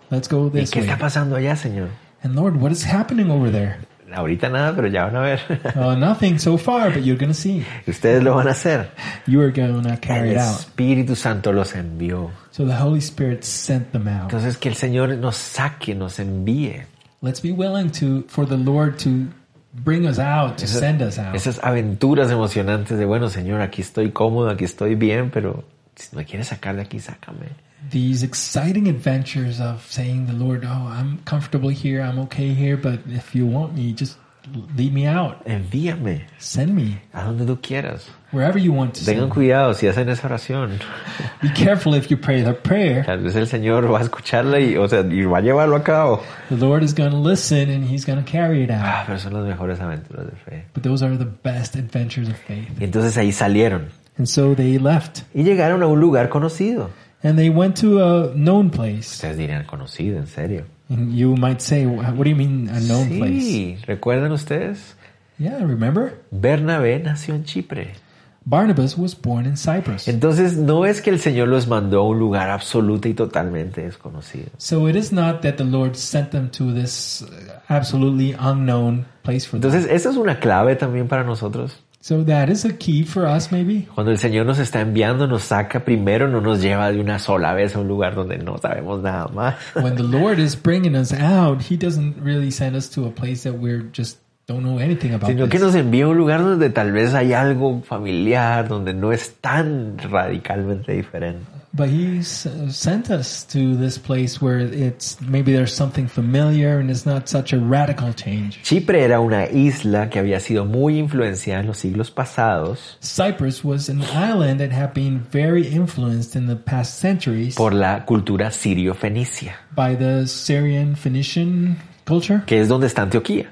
Let's go ¿Y this qué way. está pasando allá, Señor? And Lord, what is happening over there? Ahorita nada, pero ya van a ver. Uh, nothing so far, but you're going to see. Ustedes lo van a hacer. You are going to carry El it out. Espíritu Santo los envió. So the Holy Spirit sent them out. Entonces que el Señor nos saque, nos envíe. Let's be willing to for the Lord to bring us out, to Esas- send us out. Esas aventuras emocionantes de, bueno, Señor, aquí estoy cómodo, aquí estoy bien, pero si me quieres sacar de aquí, sácame. These exciting adventures of saying the Lord, oh, I'm comfortable here, I'm okay here, but if you want me, just lead me out. Envíame Send me a donde tú quieras. Wherever you want to Tengan cuidado si hacen esa oración. Be careful if you pray that prayer. Tal vez el Señor va a escucharla y, o sea, y va a llevarlo a cabo. The Lord is going to listen and He's going to carry it out. Ah, pero son las mejores aventuras de fe. But those are the best adventures of faith. Y entonces ahí salieron And so they left y llegaron a un lugar conocido. and they went to a known place. Ustedes dirían conocido, en serio. And you might say, what do you mean a known place? Sí, ¿recuerdan ustedes? Yeah, remember? Bernabé nació en Chipre. Barnabas was born in Cyprus. Entonces no es que el Señor los mandó a un lugar absoluto y totalmente desconocido. So it is not that the Lord sent them to this uh, absolutely unknown place for them. Entonces esa es una clave también para nosotros. So that is a key for us, maybe. Cuando el Señor nos está enviando, nos saca primero, no nos lleva de una sola vez a un lugar donde no sabemos nada más. When the Lord is bringing us out, He doesn't really send us to a place that we're just don't know anything about. Sino que this. nos envía a un lugar donde tal vez hay algo familiar, donde no es tan radicalmente diferente. But uh, sent us to this place where it's maybe there's something familiar and it's not such a radical change. Chipre era una isla que había sido muy influenciada en los siglos pasados Cyprus was an island that had been very influenced in the past centuries por la cultura sirio-fenicia, by the Syrian Phoenician culture, que es donde está Antioquía.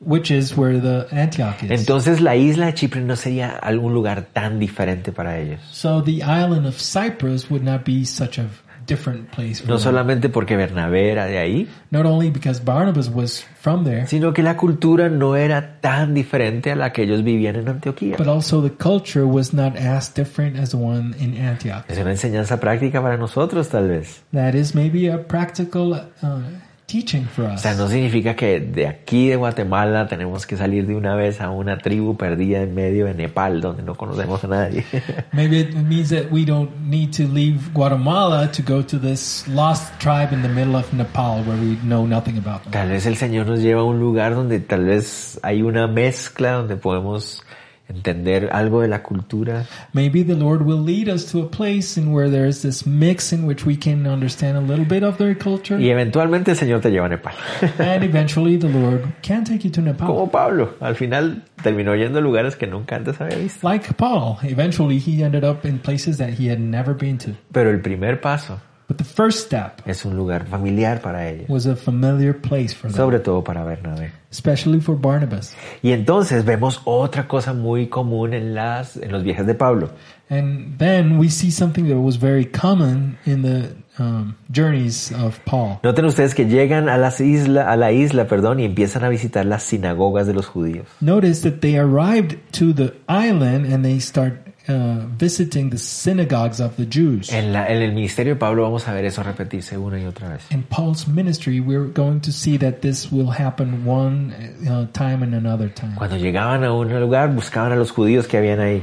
Which is where the Antioch is. Entonces la isla de Chipre no sería algún lugar tan diferente para ellos. so the island of Cyprus would not be such a different place for No them. solamente porque Bernabé era de ahí, Not only because Barnabas was from there, sino que la cultura no era tan diferente a la que ellos vivían en Antioquía. but also the culture was not as different as the one in Antioch. Es una enseñanza práctica para nosotros tal vez. That is maybe a practical uh, teaching for O us. sea, no significa que de aquí de Guatemala tenemos que salir de una vez a una tribu perdida en medio de Nepal donde no conocemos a nadie. Maybe it means that we don't need to leave Guatemala to go to this lost tribe in the middle of Nepal where we know nothing about them. Tal vez el Señor nos lleva a un lugar donde tal vez hay una mezcla donde podemos entender algo de la cultura Maybe the Lord will lead us to a place in where there's this mix in which we can understand a little bit of their culture, y eventualmente el Señor te lleva a Nepal. and eventually the Lord can take you to Nepal. Como Pablo, al final terminó yendo a lugares que nunca antes había visto. Like Paul, eventually he ended up in places that he had never been to. Pero el primer paso But the first step es un lugar familiar para ellos, was a familiar place for them, sobre todo para Bernabé. especially for Barnabas. Y entonces vemos otra cosa muy común en las en los viajes de Pablo. And then we see something that was very common in the um, journeys of Paul. Noten ustedes que llegan a las isla, a la isla, perdón, y empiezan a visitar las sinagogas de los judíos. Notice that they arrived to the island and they start uh, visiting the synagogues of the Jews. En, la- en el ministerio de Pablo vamos a ver eso repetirse una y otra vez. In Paul's ministry, we're going to see that this will happen one uh, time and another time. Cuando llegaban a un lugar, buscaban a los judíos que habían ahí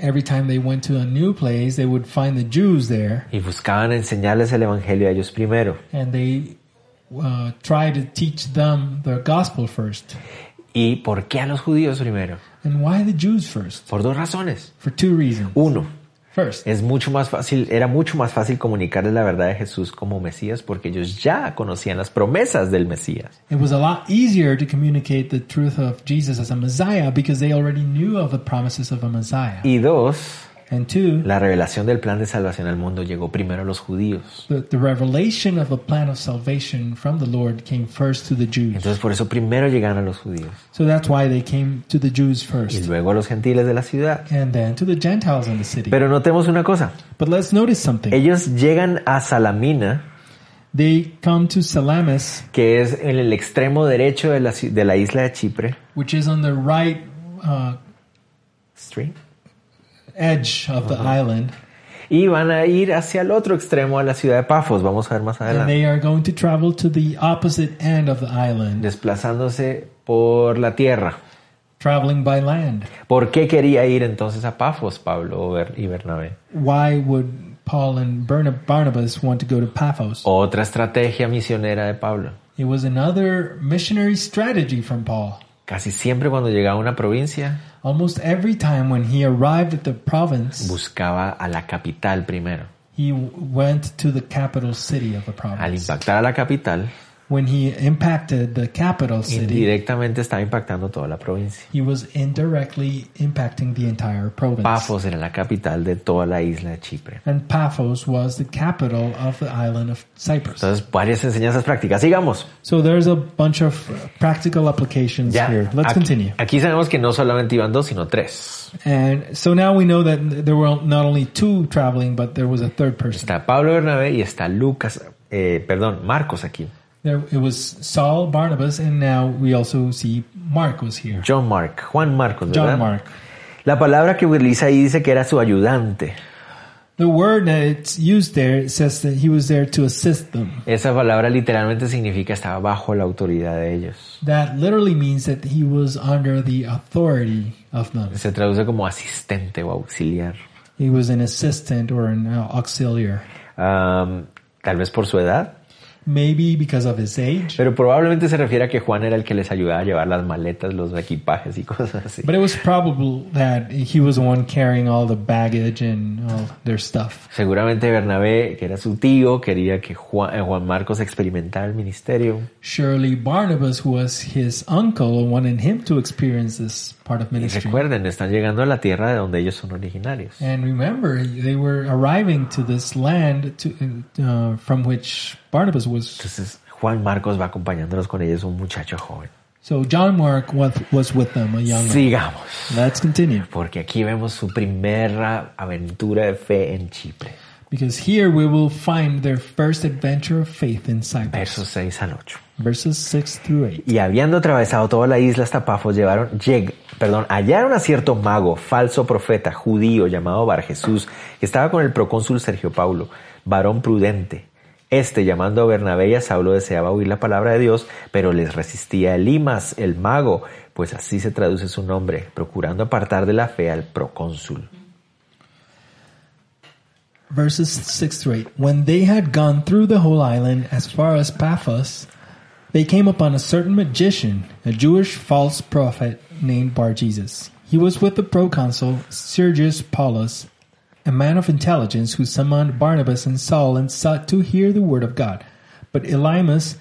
Every time they went to a new place, they would find the Jews there y buscaban enseñarles el evangelio a ellos primero. and they uh, try to teach them the gospel first. ¿Y por qué a los judíos primero? And why the Jews first? Por dos razones. For two reasons. Uno, First, es mucho más fácil, era mucho más fácil comunicarles la verdad de Jesús como Mesías porque ellos ya conocían las promesas del Mesías. it was a lot easier to communicate the truth of Jesus as a Messiah because they already knew of the promises of a Messiah. Y dos, la revelación del plan de salvación al mundo llegó primero a los judíos. the, the revelation of the plan of salvation from the Lord came first to the Jews. Entonces por eso primero llegaron a los judíos So that's why they came to the Jews y first. luego a los gentiles de la ciudad. And then to the Gentiles in the city. Pero notemos una cosa, But let's notice something. ellos llegan a Salamina They come to Salamis, que es en el extremo derecho de la, de la isla de Chipre. which is on the right uh, Stream. Edge of the island, Y van a ir hacia el otro extremo a la ciudad de Pafos, vamos a ver más and adelante. they are going to travel to the opposite end of the island, Desplazándose por la tierra. traveling by land. ¿Por qué quería ir entonces a Pafos, Pablo y Bernabé? Why would Paul and Barna- Barnabas want to go to Paphos? Otra estrategia misionera de Pablo. It was another missionary strategy from Paul. Casi siempre cuando llegaba a una provincia, Almost every time when he arrived at the province, buscaba a la capital primero. he went to the capital city of the Al province. impactar a la capital, When he impacted the capital city, indirectamente estaba impactando toda la provincia. he was indirectly impacting the entire province. Pafos era la capital de toda la isla de Chipre. And Paphos was the capital of the island of Cyprus. Entonces, varias enseñanzas prácticas. Sigamos. So there's a bunch of practical applications Ya, here. Let's aquí, continue. aquí sabemos que no solamente iban dos, sino tres. And so now we know that there were not only two traveling, but there was a third person. Está Pablo Bernabé y está Lucas, eh, perdón, Marcos aquí. There, it was Saul, Barnabas, and now we also see Mark was here. John Mark, Juan Marcos, ¿verdad? John Mark. La palabra que utiliza ahí dice que era su ayudante. The word that it's used there says that he was there to assist them. Esa palabra literalmente significa estaba bajo la autoridad de ellos. That literally means that he was under the authority of them. Se traduce como asistente o auxiliar. He was an assistant or an auxiliar. Am, tal vez por su edad, Maybe because of his age. pero probablemente se refiere a que Juan era el que les ayudaba a llevar las maletas, los equipajes y cosas así. But it was probable that he was the one carrying all the baggage and all their stuff. Seguramente Bernabé, que era su tío, quería que Juan, eh, Juan Marcos experimentara el ministerio. Surely Barnabas, who was his uncle, wanted him to experience this part of Y ministry. recuerden, están llegando a la tierra de donde ellos son originarios. And remember, they were arriving to this land to, uh, from which Barnabas was. Entonces Juan Marcos va acompañándolos con ellos, un muchacho joven. So John Mark was, was with them, a young man. Sigamos, Let's continue. porque aquí vemos su primera aventura de fe en Chipre. Because here we will find their first adventure of faith in Cyprus. Versos 6 al 8. Verses 6 through 8. Y habiendo atravesado toda la isla hasta Pafos, llevaron, lleg- perdón, hallaron a cierto mago, falso profeta, judío, llamado Bar Jesús, que estaba con el procónsul Sergio Paulo, varón prudente. Este, llamando a Bernabé y a Saulo, deseaba oír la palabra de Dios, pero les resistía Elimas, el mago, pues así se traduce su nombre, procurando apartar de la fe al procónsul. Verses 6 through 8. When they had gone through the whole island as far as Paphos, they came upon a certain magician, a Jewish false prophet named Bar Jesus. He was with the proconsul Sergius Paulus, a man of intelligence who summoned Barnabas and Saul and sought to hear the word of God. But Elymas,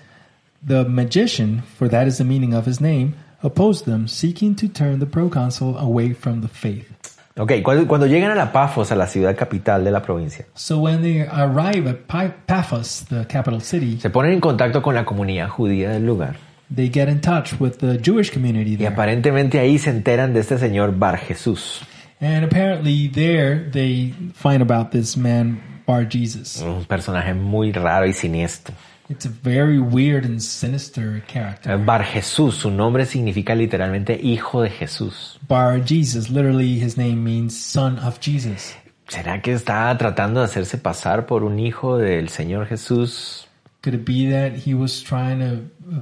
the magician, for that is the meaning of his name, opposed them, seeking to turn the proconsul away from the faith. Ok, cuando, cuando llegan a la Pafos, a la ciudad capital de la provincia, So when they arrive at Pa- Paphos, the capital city, se ponen en contacto con la comunidad judía del lugar. they get in touch with the Jewish community Y aparentemente ahí se enteran de este señor Bar Jesús. And apparently there they find about this man Bar Jesus. Un personaje muy raro y siniestro. It's a very weird and sinister character. Bar Jesús, su nombre significa literalmente hijo de Jesús. Bar Jesus, literally his name means son of Jesus. ¿Será que está tratando de hacerse pasar por un hijo del Señor Jesús? Could it be that he was trying to uh,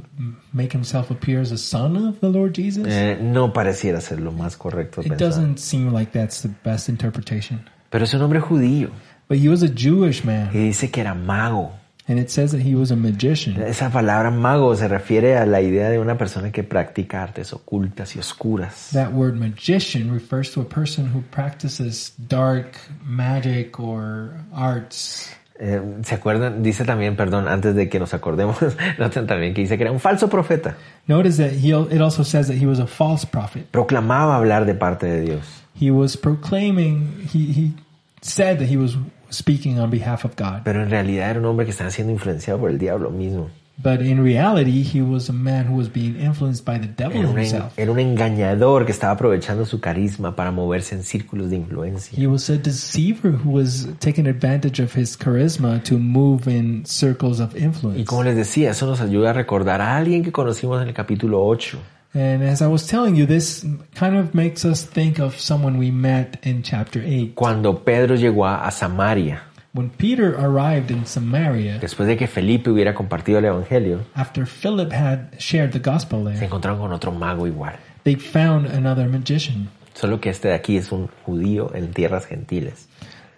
make himself appear as a son of the Lord Jesus? Eh, no pareciera ser lo más correcto It pensar. doesn't seem like that's the best interpretation. Pero es un hombre judío But he was a Jewish y man, dice que era mago. And it says that he was a magician. Esa palabra mago se refiere a la idea de una persona que practica artes ocultas y oscuras. That word magician refers to a person who practices dark magic or arts. Eh, ¿Se acuerdan? Dice también, perdón, antes de que nos acordemos, noten también que dice que era un falso profeta. Notice that he it also says that he was a false prophet. Proclamaba hablar de parte de Dios. He was proclaiming he he said that he was speaking on behalf of God. Pero en realidad era un hombre que estaba siendo influenciado por el diablo mismo. But in reality, he was a man who was being influenced by the devil Era un, himself. era un engañador que estaba aprovechando su carisma para moverse en círculos de influencia. He was a deceiver who was taking advantage of his charisma to move in circles of Y influence. como les decía, eso nos ayuda a recordar a alguien que conocimos en el capítulo 8, And as I was telling you, this kind of makes us think of someone we met in chapter 8. cuando Pedro llegó a, Samaria, When Peter arrived in Samaria, después de que Felipe hubiera compartido el Evangelio, after Philip had shared the gospel se there, encontraron con otro mago igual. they found another magician. Solo que este de aquí es un judío en tierras gentiles.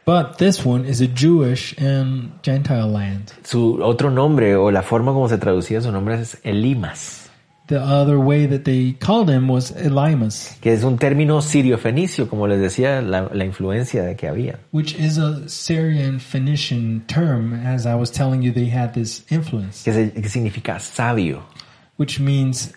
But this one is a Jewish and Gentile land. Su otro nombre o la forma como se traducía su nombre es Elimas, The other way that they called him was Elimas, que es un término sirio-fenicio, como les decía, la, la influencia de que había. which is a Syrian Phoenician term. As I was telling you, they had this influence, que, se- que significa sabio. which means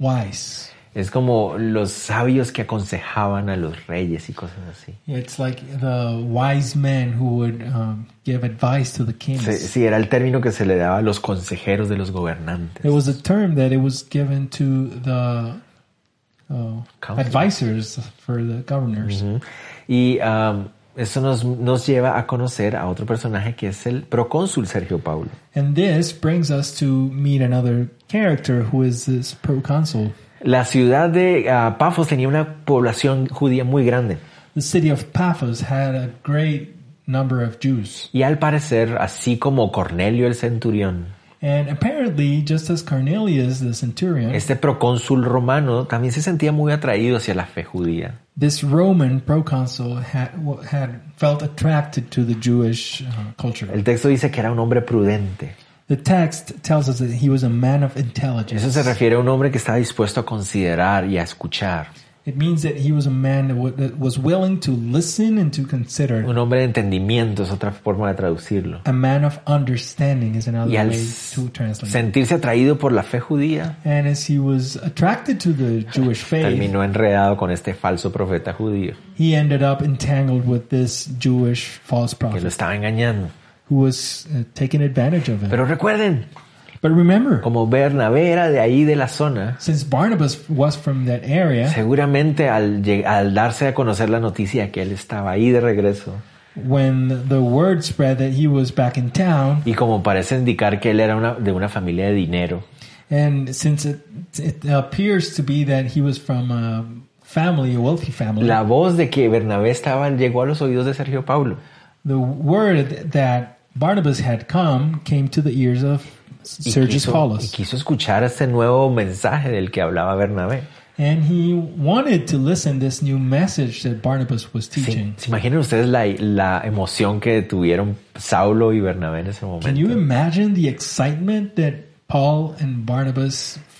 wise. Es como los sabios que aconsejaban a los reyes y cosas así. It's like the wise men who would um, give advice to the kings. Sí, sí, era el término que se le daba a los consejeros de los gobernantes. It was a term that it was given to the uh, advisors for the governors. Ujú. Y um, eso nos, nos lleva a conocer a otro personaje que es el procónsul Sergio Paulo. And this brings us to meet another character who is this proconsul. La ciudad de ah, Pafos tenía una población judía muy grande. The city of Paphos had a great number of Jews. Y al parecer, así como Cornelio el centurión, And apparently, just as Cornelius, the centurion, este procónsul romano también se sentía muy atraído hacia la fe judía. this Roman proconsul had, had felt attracted to the Jewish uh, culture. El texto dice que era un hombre prudente. The text tells us that he was a man of intelligence. Eso se refiere a un hombre que estaba dispuesto a considerar y a escuchar. It means that he was a man that, that was willing to listen and to consider. Un hombre de entendimiento es otra forma de traducirlo. A man of understanding is another Y al way to translate. sentirse atraído por la fe judía, And as he was attracted to the Jewish faith, terminó enredado con este falso profeta judío he ended up entangled with this Jewish false que lo prophet estaba engañando. Who was uh, taking advantage of him. Pero recuerden, but remember, como Bernabé era de ahí de la zona, since Barnabas was from that area, seguramente al, al darse a conocer la noticia que él estaba ahí de regreso, when the word spread that he was back in town, y como parece indicar que él era una, de una familia de dinero, and since it, it appears to be that he was from a family, a wealthy family, la voz de que Bernabé estaba llegó a los oídos de Sergio Paulo. The word that Barnabas had come came to the ears of Sergius y Paulus. quiso escuchar este nuevo mensaje del que hablaba Bernabé. And he wanted to listen this new message that Barnabas was teaching. ¿Se imaginan ustedes la, la emoción que tuvieron Saulo y Bernabé en ese Can you imagine the excitement that Paul and Barnabas felt at that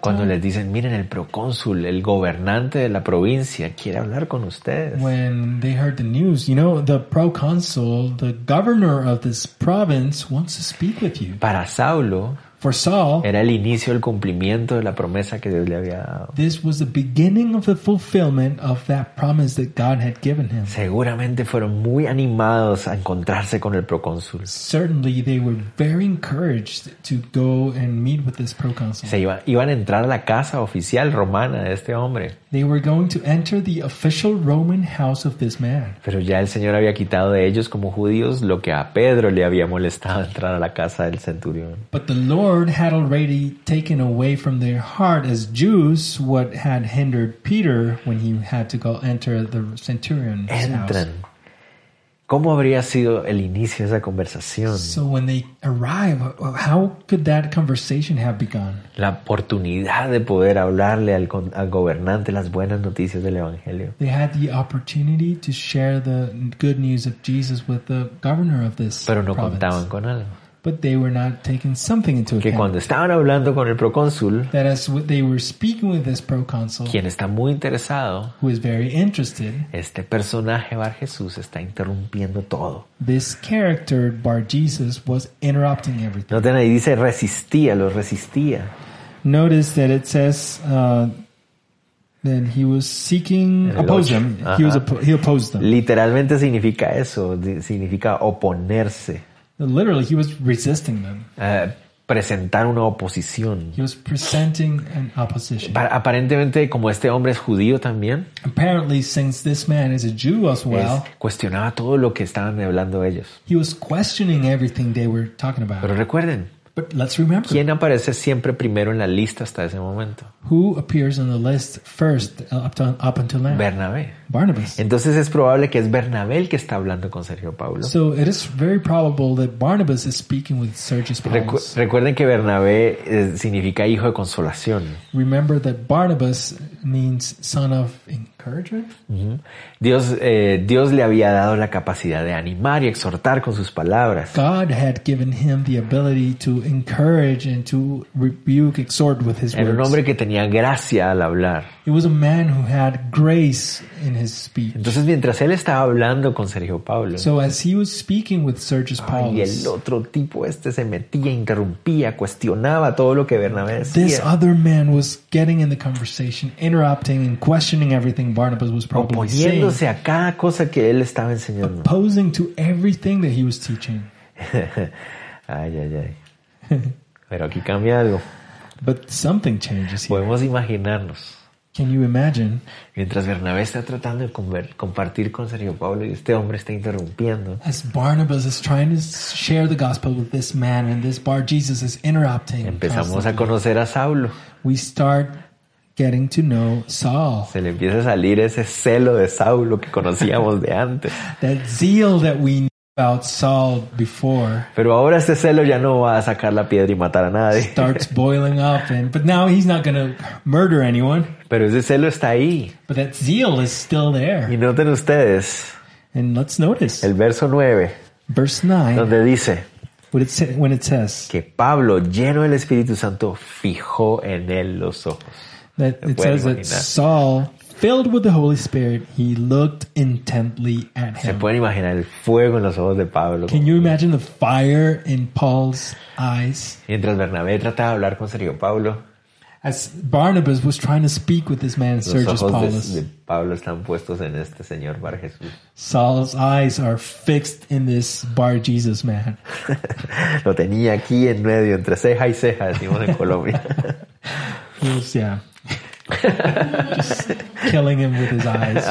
Cuando les dicen, miren, el procónsul, el gobernante de la provincia, quiere hablar con ustedes. When they heard the news, you know, the proconsul, the governor of this province wants to speak with you. Para Saulo For Saul, era el inicio del cumplimiento de la promesa que Dios le había dado. this was the beginning of the fulfillment of that promise that God had given him. Seguramente fueron muy animados a encontrarse con el procónsul. Certainly, they were very encouraged to go and meet with this proconsul. Se iba- iban a entrar a la casa oficial romana de este hombre. They were going to enter the official Roman house of this man. Pero ya el Señor había quitado de ellos como judíos lo que a Pedro le había molestado entrar a la casa del centurión. But the Lord had already taken away from their heart as Jews what had hindered Peter when he had to go enter the centurion's house. Entran. ¿Cómo habría sido el inicio de esa conversación? So when they arrive, how could that conversation have begun? La oportunidad de poder hablarle al, al gobernante las buenas noticias del Evangelio. They had the opportunity to share the good news of Jesus with the governor of this Pero no province. contaban con algo. But they were not taking something into Que account. cuando estaban hablando con el procónsul, That as they were speaking with this proconsul, quien está muy interesado, who is very interested, este personaje Bar Jesús está interrumpiendo todo. this character, Bar Jesus, was interrupting everything. Noten ahí dice resistía, los resistía. Notice that it says uh, that he was seeking el oppose ocho. them. He was Ajá. oppo- he opposed them. Literalmente significa eso, di- significa oponerse. Literally, he was resisting them. Eh, presentar una oposición. He was presenting an opposition. Pa- Aparentemente, como este hombre es judío también, Apparently, since this man is a Jew as well, es- cuestionaba todo lo que estaban hablando ellos. he was questioning everything they were talking Pero about. recuerden, But let's remember ¿quién aparece siempre primero en la lista hasta ese momento? who appears on the list first uh, up, to, up until now. Bernabé. Barnabas. Entonces es probable que es Bernabé el que está hablando con Sergio Pablo. So it is very probable that Barnabas is speaking with Sergius Recu- recuerden que Bernabé eh, significa hijo de consolación. Remember that Barnabas means son of encouragement. Dios, eh, Dios le había dado la capacidad de animar y exhortar con sus palabras. God had given him the ability to encourage and to rebuke, exhort with his Era un words. hombre que tenía gracia al hablar. He was a man who had grace in his speech. Entonces, mientras él estaba hablando con Sergio Pablo, So as he was speaking with Sergius y el Paulus, otro tipo este se metía, interrumpía, cuestionaba todo lo que Bernabé this decía, other man was getting in the conversation, interrupting and questioning everything Barnabas was probably saying, oponiéndose a cada cosa que él estaba enseñando. opposing to everything that he was teaching. ay, ay, ay. Pero aquí cambia algo. But something changes here. Podemos imaginarnos. Can you imagine Mientras Bernabé está tratando de compartir con Sergio Pablo y este hombre está interrumpiendo, as Barnabas is trying to share the gospel with this man and this bar Jesus is interrupting? empezamos a conocer a Saulo. We start getting to know Saul. Se le empieza a salir ese celo de Saulo que conocíamos de antes. That zeal that we about Saul before Pero ahora ese celo ya no va a sacar la piedra y matar a nadie. starts boiling up and but now he's not going to murder anyone Pero ese celo está ahí. but that zeal is still Y there noten ustedes and let's notice el verso 9, verse 9 donde dice what it sa- when it says que Pablo, lleno del Espíritu Santo, fijó en él los ojos. that it says that imaginar. Saul filled with the Holy Spirit he looked intently at Se him pueden imaginar el fuego en los ojos de Pablo. can you imagine the fire in Paul's eyes Mientras Bernabé trataba de hablar con Sergio Pablo, as Barnabas was trying to speak with this man Sergius Paulus de, de Pablo están puestos en este Señor Bar Jesús. Saul's eyes are fixed in this Bar Jesus man. Lo tenía aquí en medio, entre ceja y ceja, decimos en Colombia. Was, yeah, just killing him with his eyes.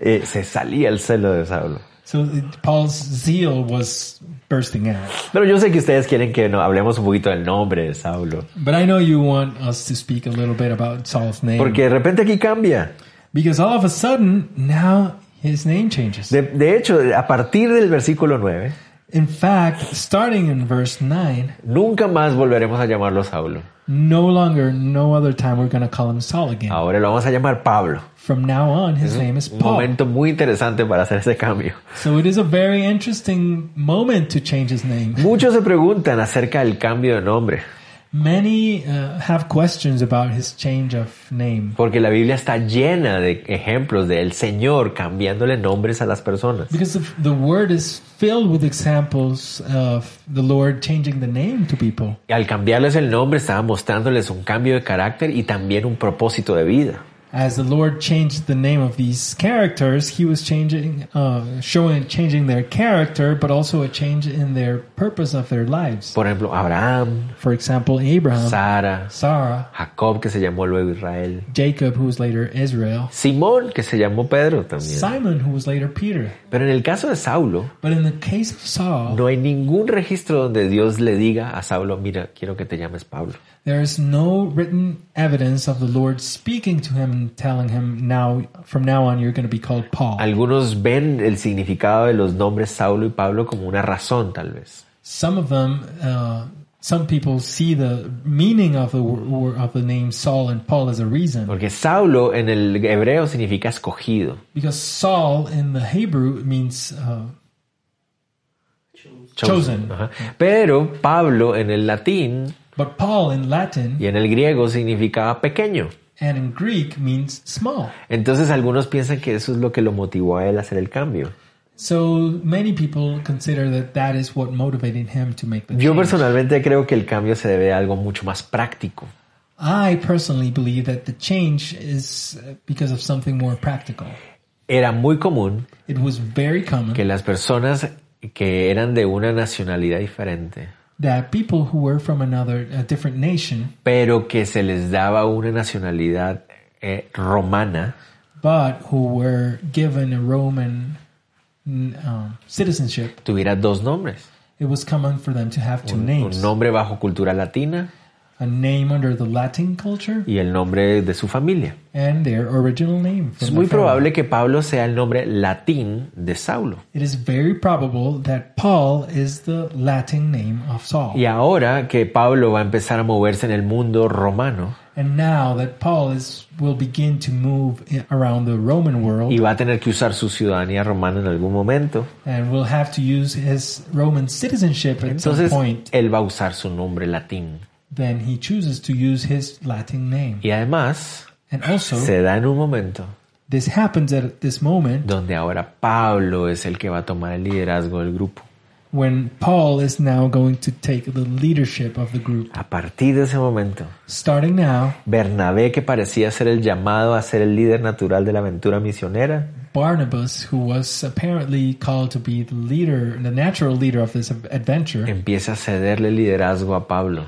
Eh, se salía el celo de Saulo. So Paul's zeal was bursting out. Pero yo sé que ustedes quieren que no, hablemos un poquito del nombre de Saulo. But I know you want us to speak a little bit about Saul's name. Porque de repente aquí cambia. because all of a sudden, now his name changes. De, de hecho, a partir del versículo 9, In fact, starting in verse 9, nunca más volveremos a llamarlo Saulo. no longer, no other time we're going to call him Saul again. Ahora lo vamos a llamar Pablo. From now on, his name is Un Paul. momento muy interesante para hacer ese cambio. So it is a very interesting moment to change his name. Muchos se preguntan acerca del cambio de nombre, Many uh, have questions about his change of name porque la Biblia está llena de ejemplos del Señor cambiándole nombres a las personas. because the word is filled with examples of the Lord changing the name to people. Y al cambiarles el nombre estaba mostrándoles un cambio de carácter y también un propósito de vida. As the Lord changed the name of these characters, He was changing, uh, showing, changing their character, but also a change in their purpose of their lives. Por ejemplo, Abraham, For example, Abraham, Sara, Sarah, Jacob, que se llamó luego Israel, Jacob, who was later Israel, Simón, que se llamó Pedro también. Simon, who was later Peter. Pero en el caso de Saulo, But in the case of Saul, no hay ningún registro donde Dios le diga a Saulo, mira, quiero que te llames Pablo. There is no written evidence of the Lord speaking to him telling him now from now on you're going to be called Paul. Algunos ven el significado de los nombres Saulo y Pablo como una razón, tal vez. Some of them, uh, some people see the meaning of the of the name Saul and Paul as a reason Porque Saulo en el hebreo significa escogido, because Saul in the Hebrew means uh, Chosen. Ajá. Pero Pablo en el latín but Paul in Latin y en el griego significaba pequeño. And in Greek means small. Entonces algunos piensan que eso es lo que lo motivó a él a hacer el cambio. So many people consider that that is what motivated him to make the Yo change. personalmente creo que el cambio se debe a algo mucho más práctico. I personally believe that the change is uh, because of something more practical. Era muy común It was very common que las personas que eran de una nacionalidad diferente that people who were from another, a different nation, pero que se les daba una nacionalidad eh, romana, but who were given a Roman um, citizenship, tuviera dos nombres. it was common for them to have two Un, un names. nombre bajo cultura latina A name under the Latin culture y el nombre de su familia. and their original name. Es muy probable que Pablo sea el nombre latín de Saulo. It is very probable that Paul is the Latin name of Saul. Y ahora que Pablo va a empezar a moverse en el mundo romano And now that Paul is will begin to move around the Roman world y va a tener que usar su ciudadanía romana en algún momento, and will have to use his Roman citizenship at some entonces point, él va a usar su nombre latín. Then he chooses to use his Latin name. Y además And also, se da en un momento this happens at this moment donde ahora Pablo es el que va a tomar el liderazgo del grupo. when Paul is now going to take the leadership of the group. A partir de ese momento, Starting now, Bernabé, que parecía ser el llamado a ser el líder natural de la aventura misionera, Barnabas, who was apparently called to be the leader, the natural leader of this adventure, empieza a cederle liderazgo a Pablo.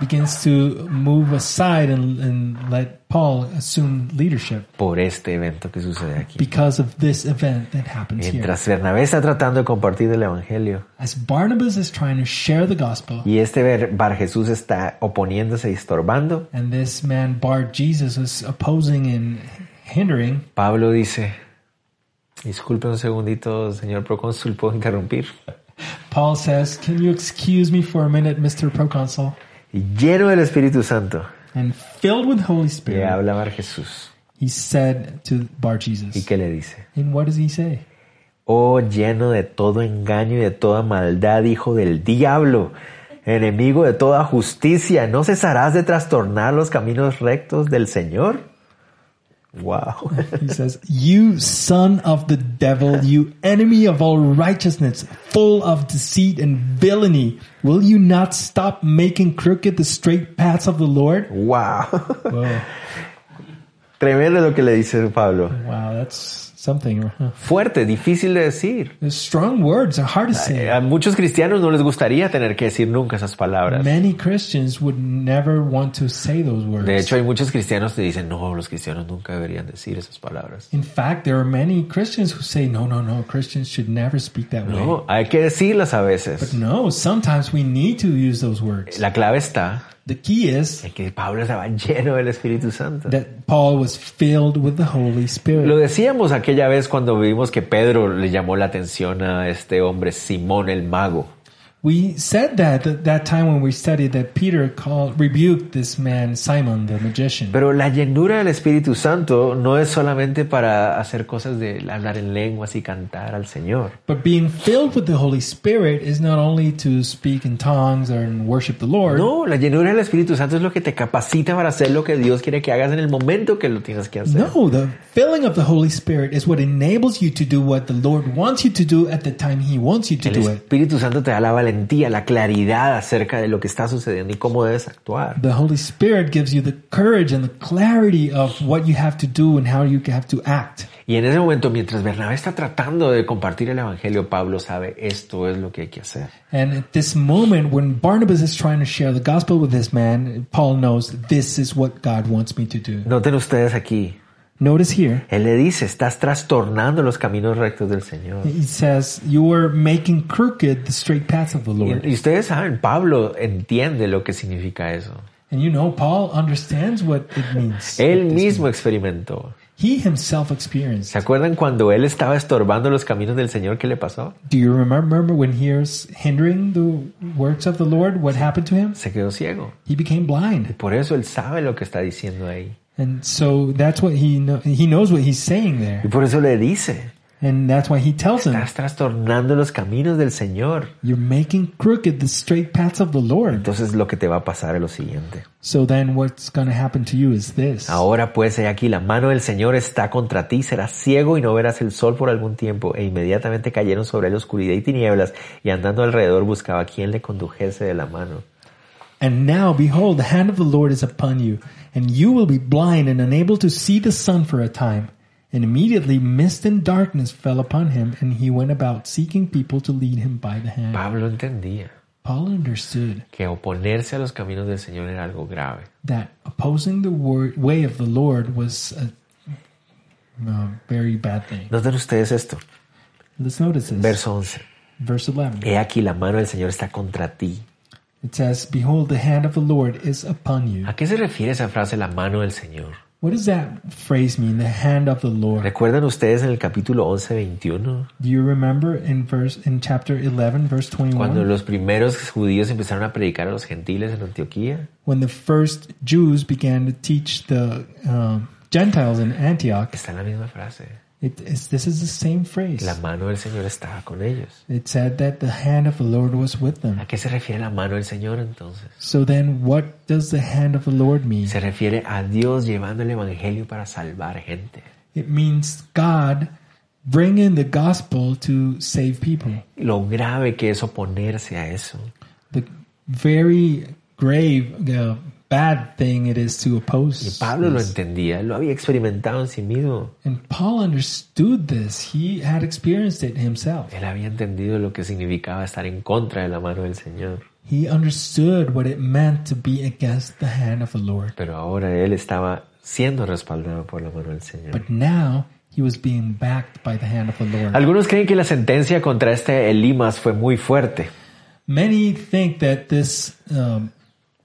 Begins to move aside and, and let Paul assume leadership por este evento que sucede aquí. because of this event that happens here. Bernabé está tratando de compartir el Evangelio As Barnabas is trying to share the gospel, y este Bar Jesús está oponiéndose y estorbando, and this man Bar Jesus is opposing and hindering, Pablo dice, disculpe un segundito, señor procónsul, ¿puedo interrumpir? Paul says, Can you excuse me for a minute, Mr. Proconsul? Y lleno del Espíritu Santo, And filled with Holy le Spirit, habla Bar Jesús. he said to Bar ¿Y Jesus. qué le dice? And what does he say? Oh, lleno de todo engaño y de toda maldad, hijo del diablo, enemigo de toda justicia, ¿no cesarás de trastornar los caminos rectos del Señor? Wow. He says, You son of the devil, you enemy of all righteousness, full of deceit and villainy, will you not stop making crooked the straight paths of the Lord? Wow. Wow, Tremendo lo que le dice Pablo. wow that's something. huh? Fuerte, difícil de decir. Strong words are hard to say. A muchos cristianos no les gustaría tener que decir nunca esas palabras. Many Christians would never want to say those words. De hecho, hay muchos cristianos que dicen, no, los cristianos nunca deberían decir esas palabras. In fact, there are many Christians who say, no, no, no, Christians should never speak that way. No, hay que decirlas a But veces. no, sometimes we need to use those words. La clave está The key is que Pablo estaba lleno del Espíritu Santo. that Paul was filled with the Holy Spirit. Lo decíamos aquella vez cuando vimos que Pedro le llamó la atención a este hombre Simón el mago. We said that at that time when we studied that Peter called rebuked this man Simon the magician. Pero la llenura del Espíritu Santo no es solamente para hacer cosas de hablar en lenguas y cantar al Señor. But being filled with the Holy Spirit is not only to speak in tongues or worship the Lord. No, la llenura del Espíritu Santo es lo que te capacita para hacer lo que Dios quiere que hagas en el momento que lo tienes que hacer. No, the filling of the Holy Spirit is what enables you to do what the Lord wants you to do at the time He wants you to El do it. Espíritu Santo te da la valentía, la claridad acerca de lo que está sucediendo y cómo debes actuar. The Holy Spirit gives you the courage and the clarity of what you have to do and how you have to act. Y en ese momento, mientras Bernabé está tratando de compartir el Evangelio, Pablo sabe esto es lo que hay que hacer. And at this moment, when Barnabas is trying to share the gospel with this man, Paul knows this is what God wants me to do. Noten ustedes aquí, Notice here, él le dice, estás trastornando los caminos rectos del Señor. he says, You are making crooked the straight paths of the Lord. Y, y ustedes saben, Pablo entiende lo que significa eso. And you know, Paul understands what it means. Él mismo means. experimentó. He himself experienced. ¿Se acuerdan cuando él estaba estorbando los caminos del Señor? ¿Qué le pasó? Do you remember when he was hindering the works of the Lord? What happened to him? Se quedó ciego. He became blind. Por eso él sabe lo que está diciendo ahí. And so that's what he know, he knows what he's saying there. Y por eso le dice, And that's why he tells him, estás trastornando los caminos del Señor. You're making crooked the straight paths of the Lord. Entonces lo que te va a pasar es lo siguiente. So then what's going to happen to you is this. Ahora pues he aquí la mano del Señor está contra ti, serás ciego y no verás el sol por algún tiempo. E inmediatamente cayeron sobre él oscuridad y tinieblas y andando alrededor buscaba a quien le condujese de la mano. And now behold, the hand of the Lord is upon you, and you will be blind and unable to see the sun for a time. And immediately mist and darkness fell upon him, and he went about seeking people to lead him by the hand. Pablo entendía. Paul understood que oponerse a los caminos del Señor era algo grave. that opposing the word, way of the Lord was a, a very bad thing. Noten ustedes esto, Let's notice this. verso 11. Verse 11. He aquí la mano del Señor está contra ti. It says, Behold, the hand of the Lord is upon you. ¿A qué se refiere esa frase, la mano del Señor? What does that phrase mean? The hand of the Lord. ¿Recuerdan ustedes en el capítulo 11, 21? Do you remember in verse in chapter 11, verse Cuando 21, los primeros judíos empezaron a predicar a los gentiles en Antioquía, when the first Jews began to teach the um, Gentiles in Antioch? está en la misma frase. It is, this is the same phrase. La mano del Señor estaba con ellos. It said that the hand of the Lord was with them. ¿A qué se refiere la mano del Señor entonces? So then, what does the hand of the Lord mean? Se refiere a Dios llevando el Evangelio para salvar gente. It means God bringing the gospel to save people. Lo grave que es oponerse a eso. The very grave, uh, bad thing it is to Y oppose. Pablo lo entendía, lo había experimentado en sí mismo. And Paul understood this. He had experienced it himself. Él había entendido lo que significaba estar en contra de la mano del Señor. He understood what it meant to be against the hand of the Lord. Pero ahora él estaba siendo respaldado por la mano del Señor. But now he was being backed by the hand of the Lord. Algunos creen que la sentencia contra este Elimas fue muy fuerte. Many think that this um,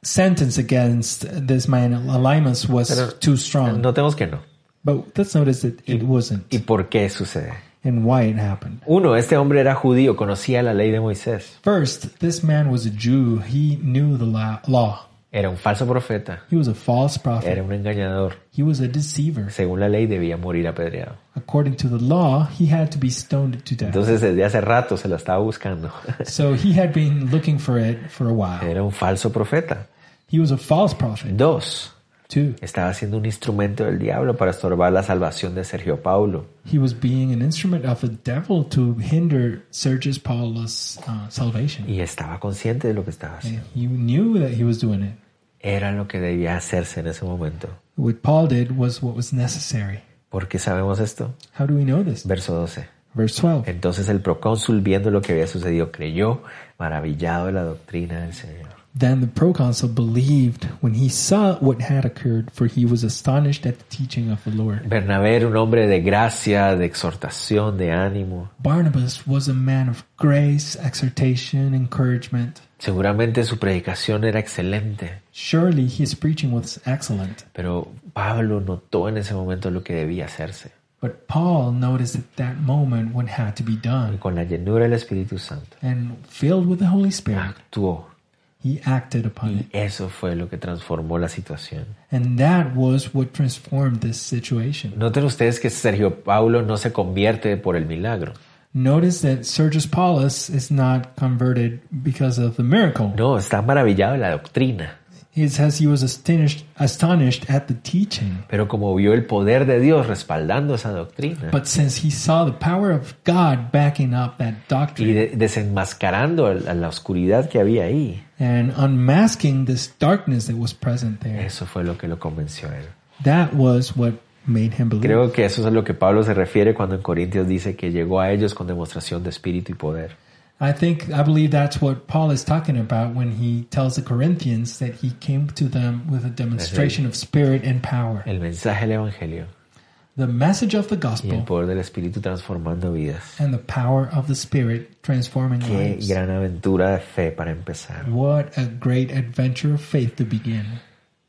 sentence against this man Elimas was Pero too strong. Notemos que no. But let's notice that it wasn't ¿Y por qué sucede? and why it happened. Uno, este hombre era judío, conocía la ley de Moisés. First, this man was a Jew. He knew the la- law. Era un falso profeta, He was a false prophet. era un engañador. He was a deceiver. Según la ley debía morir apedreado. According to the law, he had to be stoned to death. Entonces desde hace rato se lo estaba buscando. So he had been looking for it for a while. Era un falso profeta. He was a false prophet Dos, too. estaba siendo un instrumento del diablo para estorbar la salvación de Sergio Paulo. He was being an instrument of the devil to hinder Sergius Paulus' uh, salvation. Y estaba consciente de lo que estaba haciendo. And he knew that he was doing it. Era lo que debía hacerse en ese momento. What Paul did was what was necessary. ¿Por qué sabemos esto? How do we know this? Verso 12. Verse 12. Entonces el procónsul, viendo lo que había sucedido, creyó, maravillado de la doctrina del Señor. Then the proconsul believed when he saw what had occurred, for he was astonished at the teaching of the Lord. Bernabé era un hombre de gracia, de exhortación, de ánimo. Barnabas was a man of grace, exhortation, encouragement. Seguramente su predicación era excelente, Surely his preaching was excellent. pero Pablo notó en ese momento lo que debía hacerse. But Paul noticed at that moment what had to be Y done. con la llenura del Espíritu Santo And filled with the Holy Spirit, actuó. He acted upon Y it. eso fue lo que transformó la situación. And that was what transformed this situation. Noten ustedes que Sergio Paulo no se convierte por el milagro. Notice that Sergius Paulus is not converted because of the miracle. No, está maravillado de la doctrina. It says he was astonished, astonished at the teaching. Pero como vio el poder de Dios respaldando esa doctrina But since he saw the power of God backing up that y doctrine de- desenmascarando a la oscuridad que había ahí, and unmasking this darkness that was present there, eso fue lo que lo convenció a él. that was what made him believe. Creo que eso es a lo que Pablo se refiere cuando en Corintios dice que llegó a ellos con demostración de espíritu y poder. I think, I believe that's what Paul is talking about when he tells the Corinthians that he came to them with a demonstration of spirit and power. El mensaje del Evangelio The message of the y el gospel poder del Espíritu transformando vidas. and the power of the spirit transforming Qué lives. gran aventura de fe para empezar. What a great adventure of faith to begin.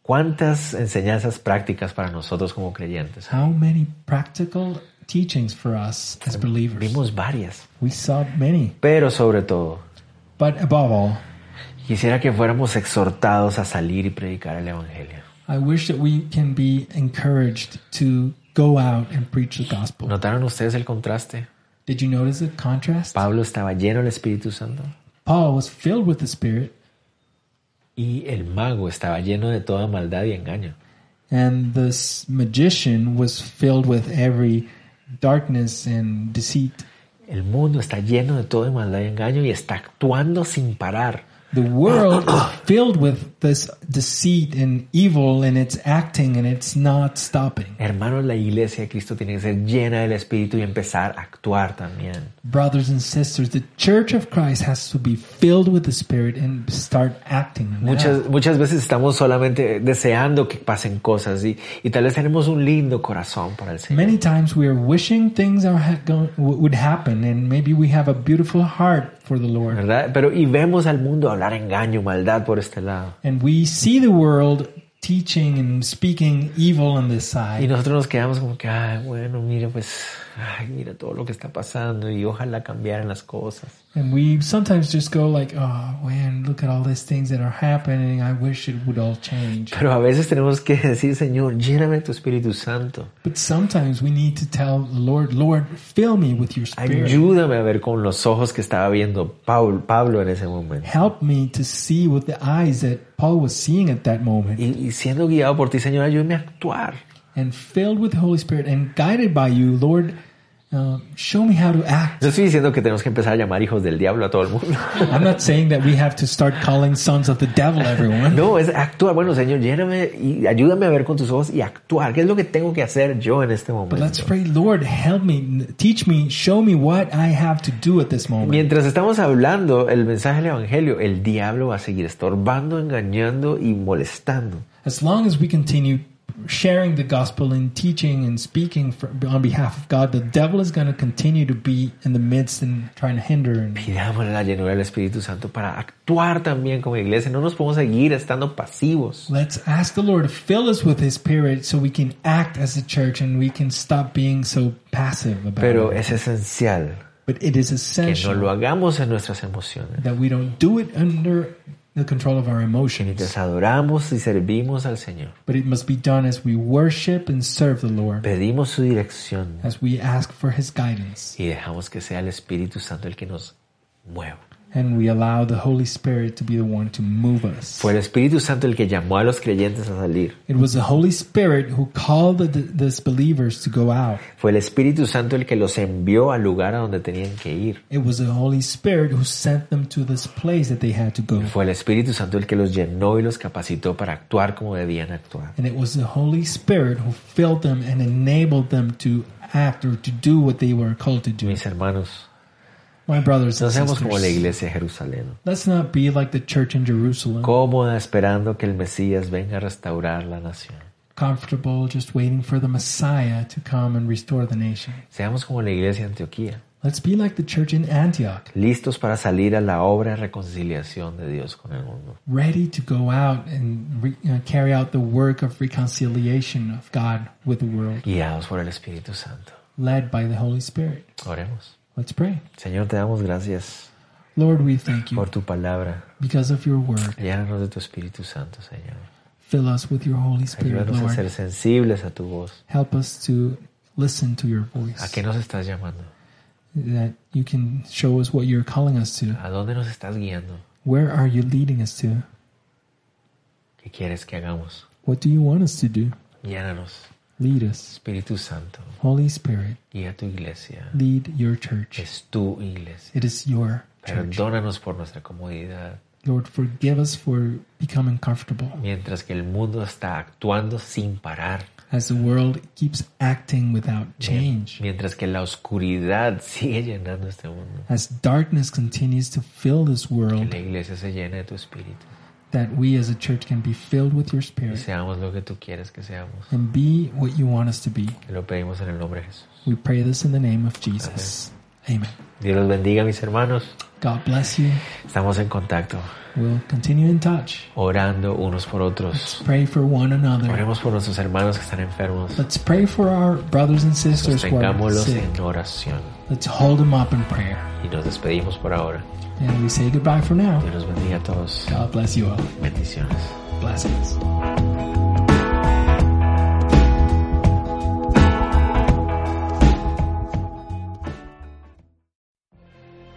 ¿Cuántas enseñanzas prácticas para nosotros como creyentes? How many practical teachings for us as believers? Vimos varias, We saw many. pero sobre todo, But above all, quisiera que fuéramos exhortados a salir y predicar el Evangelio. I wish that we can be encouraged to go out and preach the gospel. ¿Notaron ustedes el contraste? Did you notice the contrast? Pablo estaba lleno del Espíritu Santo Paul was filled with the Spirit, y el mago estaba lleno de toda maldad y engaño. and this magician was filled with every darkness and deceit. El mundo está lleno de toda maldad y engaño y está actuando sin parar. The world is filled with this deceit and evil and it's acting and it's not stopping. Hermanos, la iglesia de Cristo tiene que ser llena del Espíritu y empezar a actuar también. Brothers and sisters, the church of Christ has to be filled with the Spirit and start acting. now. Muchas, muchas veces estamos solamente deseando que pasen cosas y, y tal vez tenemos un lindo corazón para el Señor. Many times we are wishing things are ha- go- w- would happen, and maybe we have a beautiful heart for the Lord. ¿verdad? Pero y vemos al mundo hablar engaño, maldad por este lado. And we see the world teaching and speaking evil on this Y side. nosotros nos quedamos como que, bueno, mira, pues, ay, mira todo lo que está pasando y ojalá cambiaran las cosas. And we sometimes just go like, oh man, look at all these things that are happening. I wish it would all change. Pero a veces tenemos que decir, Señor, lléname tu Espíritu Santo. But sometimes we need to tell the Lord, Lord, fill me with your spirit. Ayúdame a ver con los ojos que estaba viendo Paul- Pablo en ese momento. Help me to see with the eyes that Paul was seeing at that moment. Y, y siendo guiado por ti, Señor, ayúdame a actuar. And filled with the Holy Spirit and guided by you, Lord, uh, show me how to act. No estoy diciendo que tenemos que empezar a llamar hijos del diablo a todo el mundo. I'm not saying that we have to start calling sons of the devil everyone. No, es actuar. Bueno, Señor, lléname y ayúdame a ver con tus ojos y actuar. ¿Qué es lo que tengo que hacer yo en este But let's momento? pray, Lord, help me, teach me, show me what I have to do at this moment. Mientras estamos hablando el mensaje del Evangelio, el diablo va a seguir estorbando, engañando y molestando. As long as we continue sharing the gospel and teaching and speaking for, on behalf of God, the devil is going to continue to be in the midst and trying to hinder. And Pidámosle la llenura del Espíritu Santo para actuar también como iglesia. No nos podemos seguir estando pasivos. let's ask the Lord to fill us with His Spirit so we can act as a church and we can stop being so passive about Pero it. es esencial But it is que no essential lo hagamos en nuestras emociones. that we don't do it under the control of our emotions, Mientras adoramos y servimos al Señor, but it must be done as we worship and serve the Lord, pedimos su dirección as we ask for His guidance. y dejamos que sea el Espíritu Santo el que nos mueva. And we allow the Holy Spirit to be the one to move us. Fue el Espíritu Santo el que llamó a los creyentes a salir. It was the Holy Spirit who called the, the believers to go out. Fue el Espíritu Santo el que los envió al lugar a donde tenían que ir. It was the Holy Spirit who sent them to this place that they had to go. Fue el Espíritu Santo el que los llenó y los capacitó para actuar como debían actuar. And it was the Holy Spirit who filled them and enabled them to act or to do what they were called to do. Mis hermanos, My brothers no seamos como la iglesia de Jerusalén, let's not be like the church in Jerusalem, cómoda esperando que el Mesías venga a restaurar la nación. comfortable just waiting for the Messiah to come and restore the nation. Seamos como la iglesia de Antioquía, Let's be like the church in Antioch. listos para salir a la obra de reconciliación de Dios con el mundo. ready to go out and re, uh, carry out the work of reconciliation of God with the world, guiados por el Espíritu Santo. led by the Holy Spirit. Oremos. Let's pray. Señor, te damos gracias Lord, we thank you por tu palabra. because of your word. Llénanos de tu Espíritu Santo, Señor. Fill us with your Holy Spirit, Ayúdanos a ser Lord. sensibles a tu voz. Help us to listen to your ¿A voice, qué nos estás llamando? that you can show us what you're calling us to. ¿A dónde nos estás guiando? Where are you leading us to? ¿Qué quieres que hagamos? What do you want us to do? Llénanos. Lead us. Espíritu Santo, Holy Spirit, guía tu iglesia. lead your church. Es tu iglesia. It is your church. Perdónanos por nuestra comodidad, Lord, forgive us for becoming comfortable mientras que el mundo está actuando sin parar. as the world keeps acting without change, Mientras que la oscuridad sigue llenando este mundo. as darkness continues to fill this Que world, la iglesia se llene de tu espíritu. That we as a church can be filled with your Y spirit seamos lo que tú quieres que seamos. and be what you want us to be. Te lo pedimos en el nombre de Jesús. We pray this in the name of Jesus. Amen. Dios los bendiga, mis hermanos. God bless you. Estamos en contacto, We'll continue in touch. orando unos por otros. Pray for one another. Oremos por nuestros hermanos que están enfermos. Let's pray for our brothers and sisters who are sick. en oración. Let's hold them up in prayer. Y nos despedimos por ahora. And we say goodbye for now. Dios los bendiga a todos. God bless you all. Bendiciones. Blessings.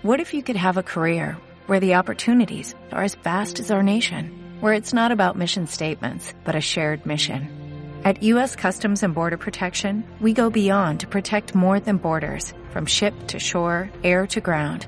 What if you could have a career where the opportunities are as vast as our nation, where it's not about mission statements, but a shared mission? At U.S. Customs and Border Protection, we go beyond to protect more than borders. From ship to shore, air to ground,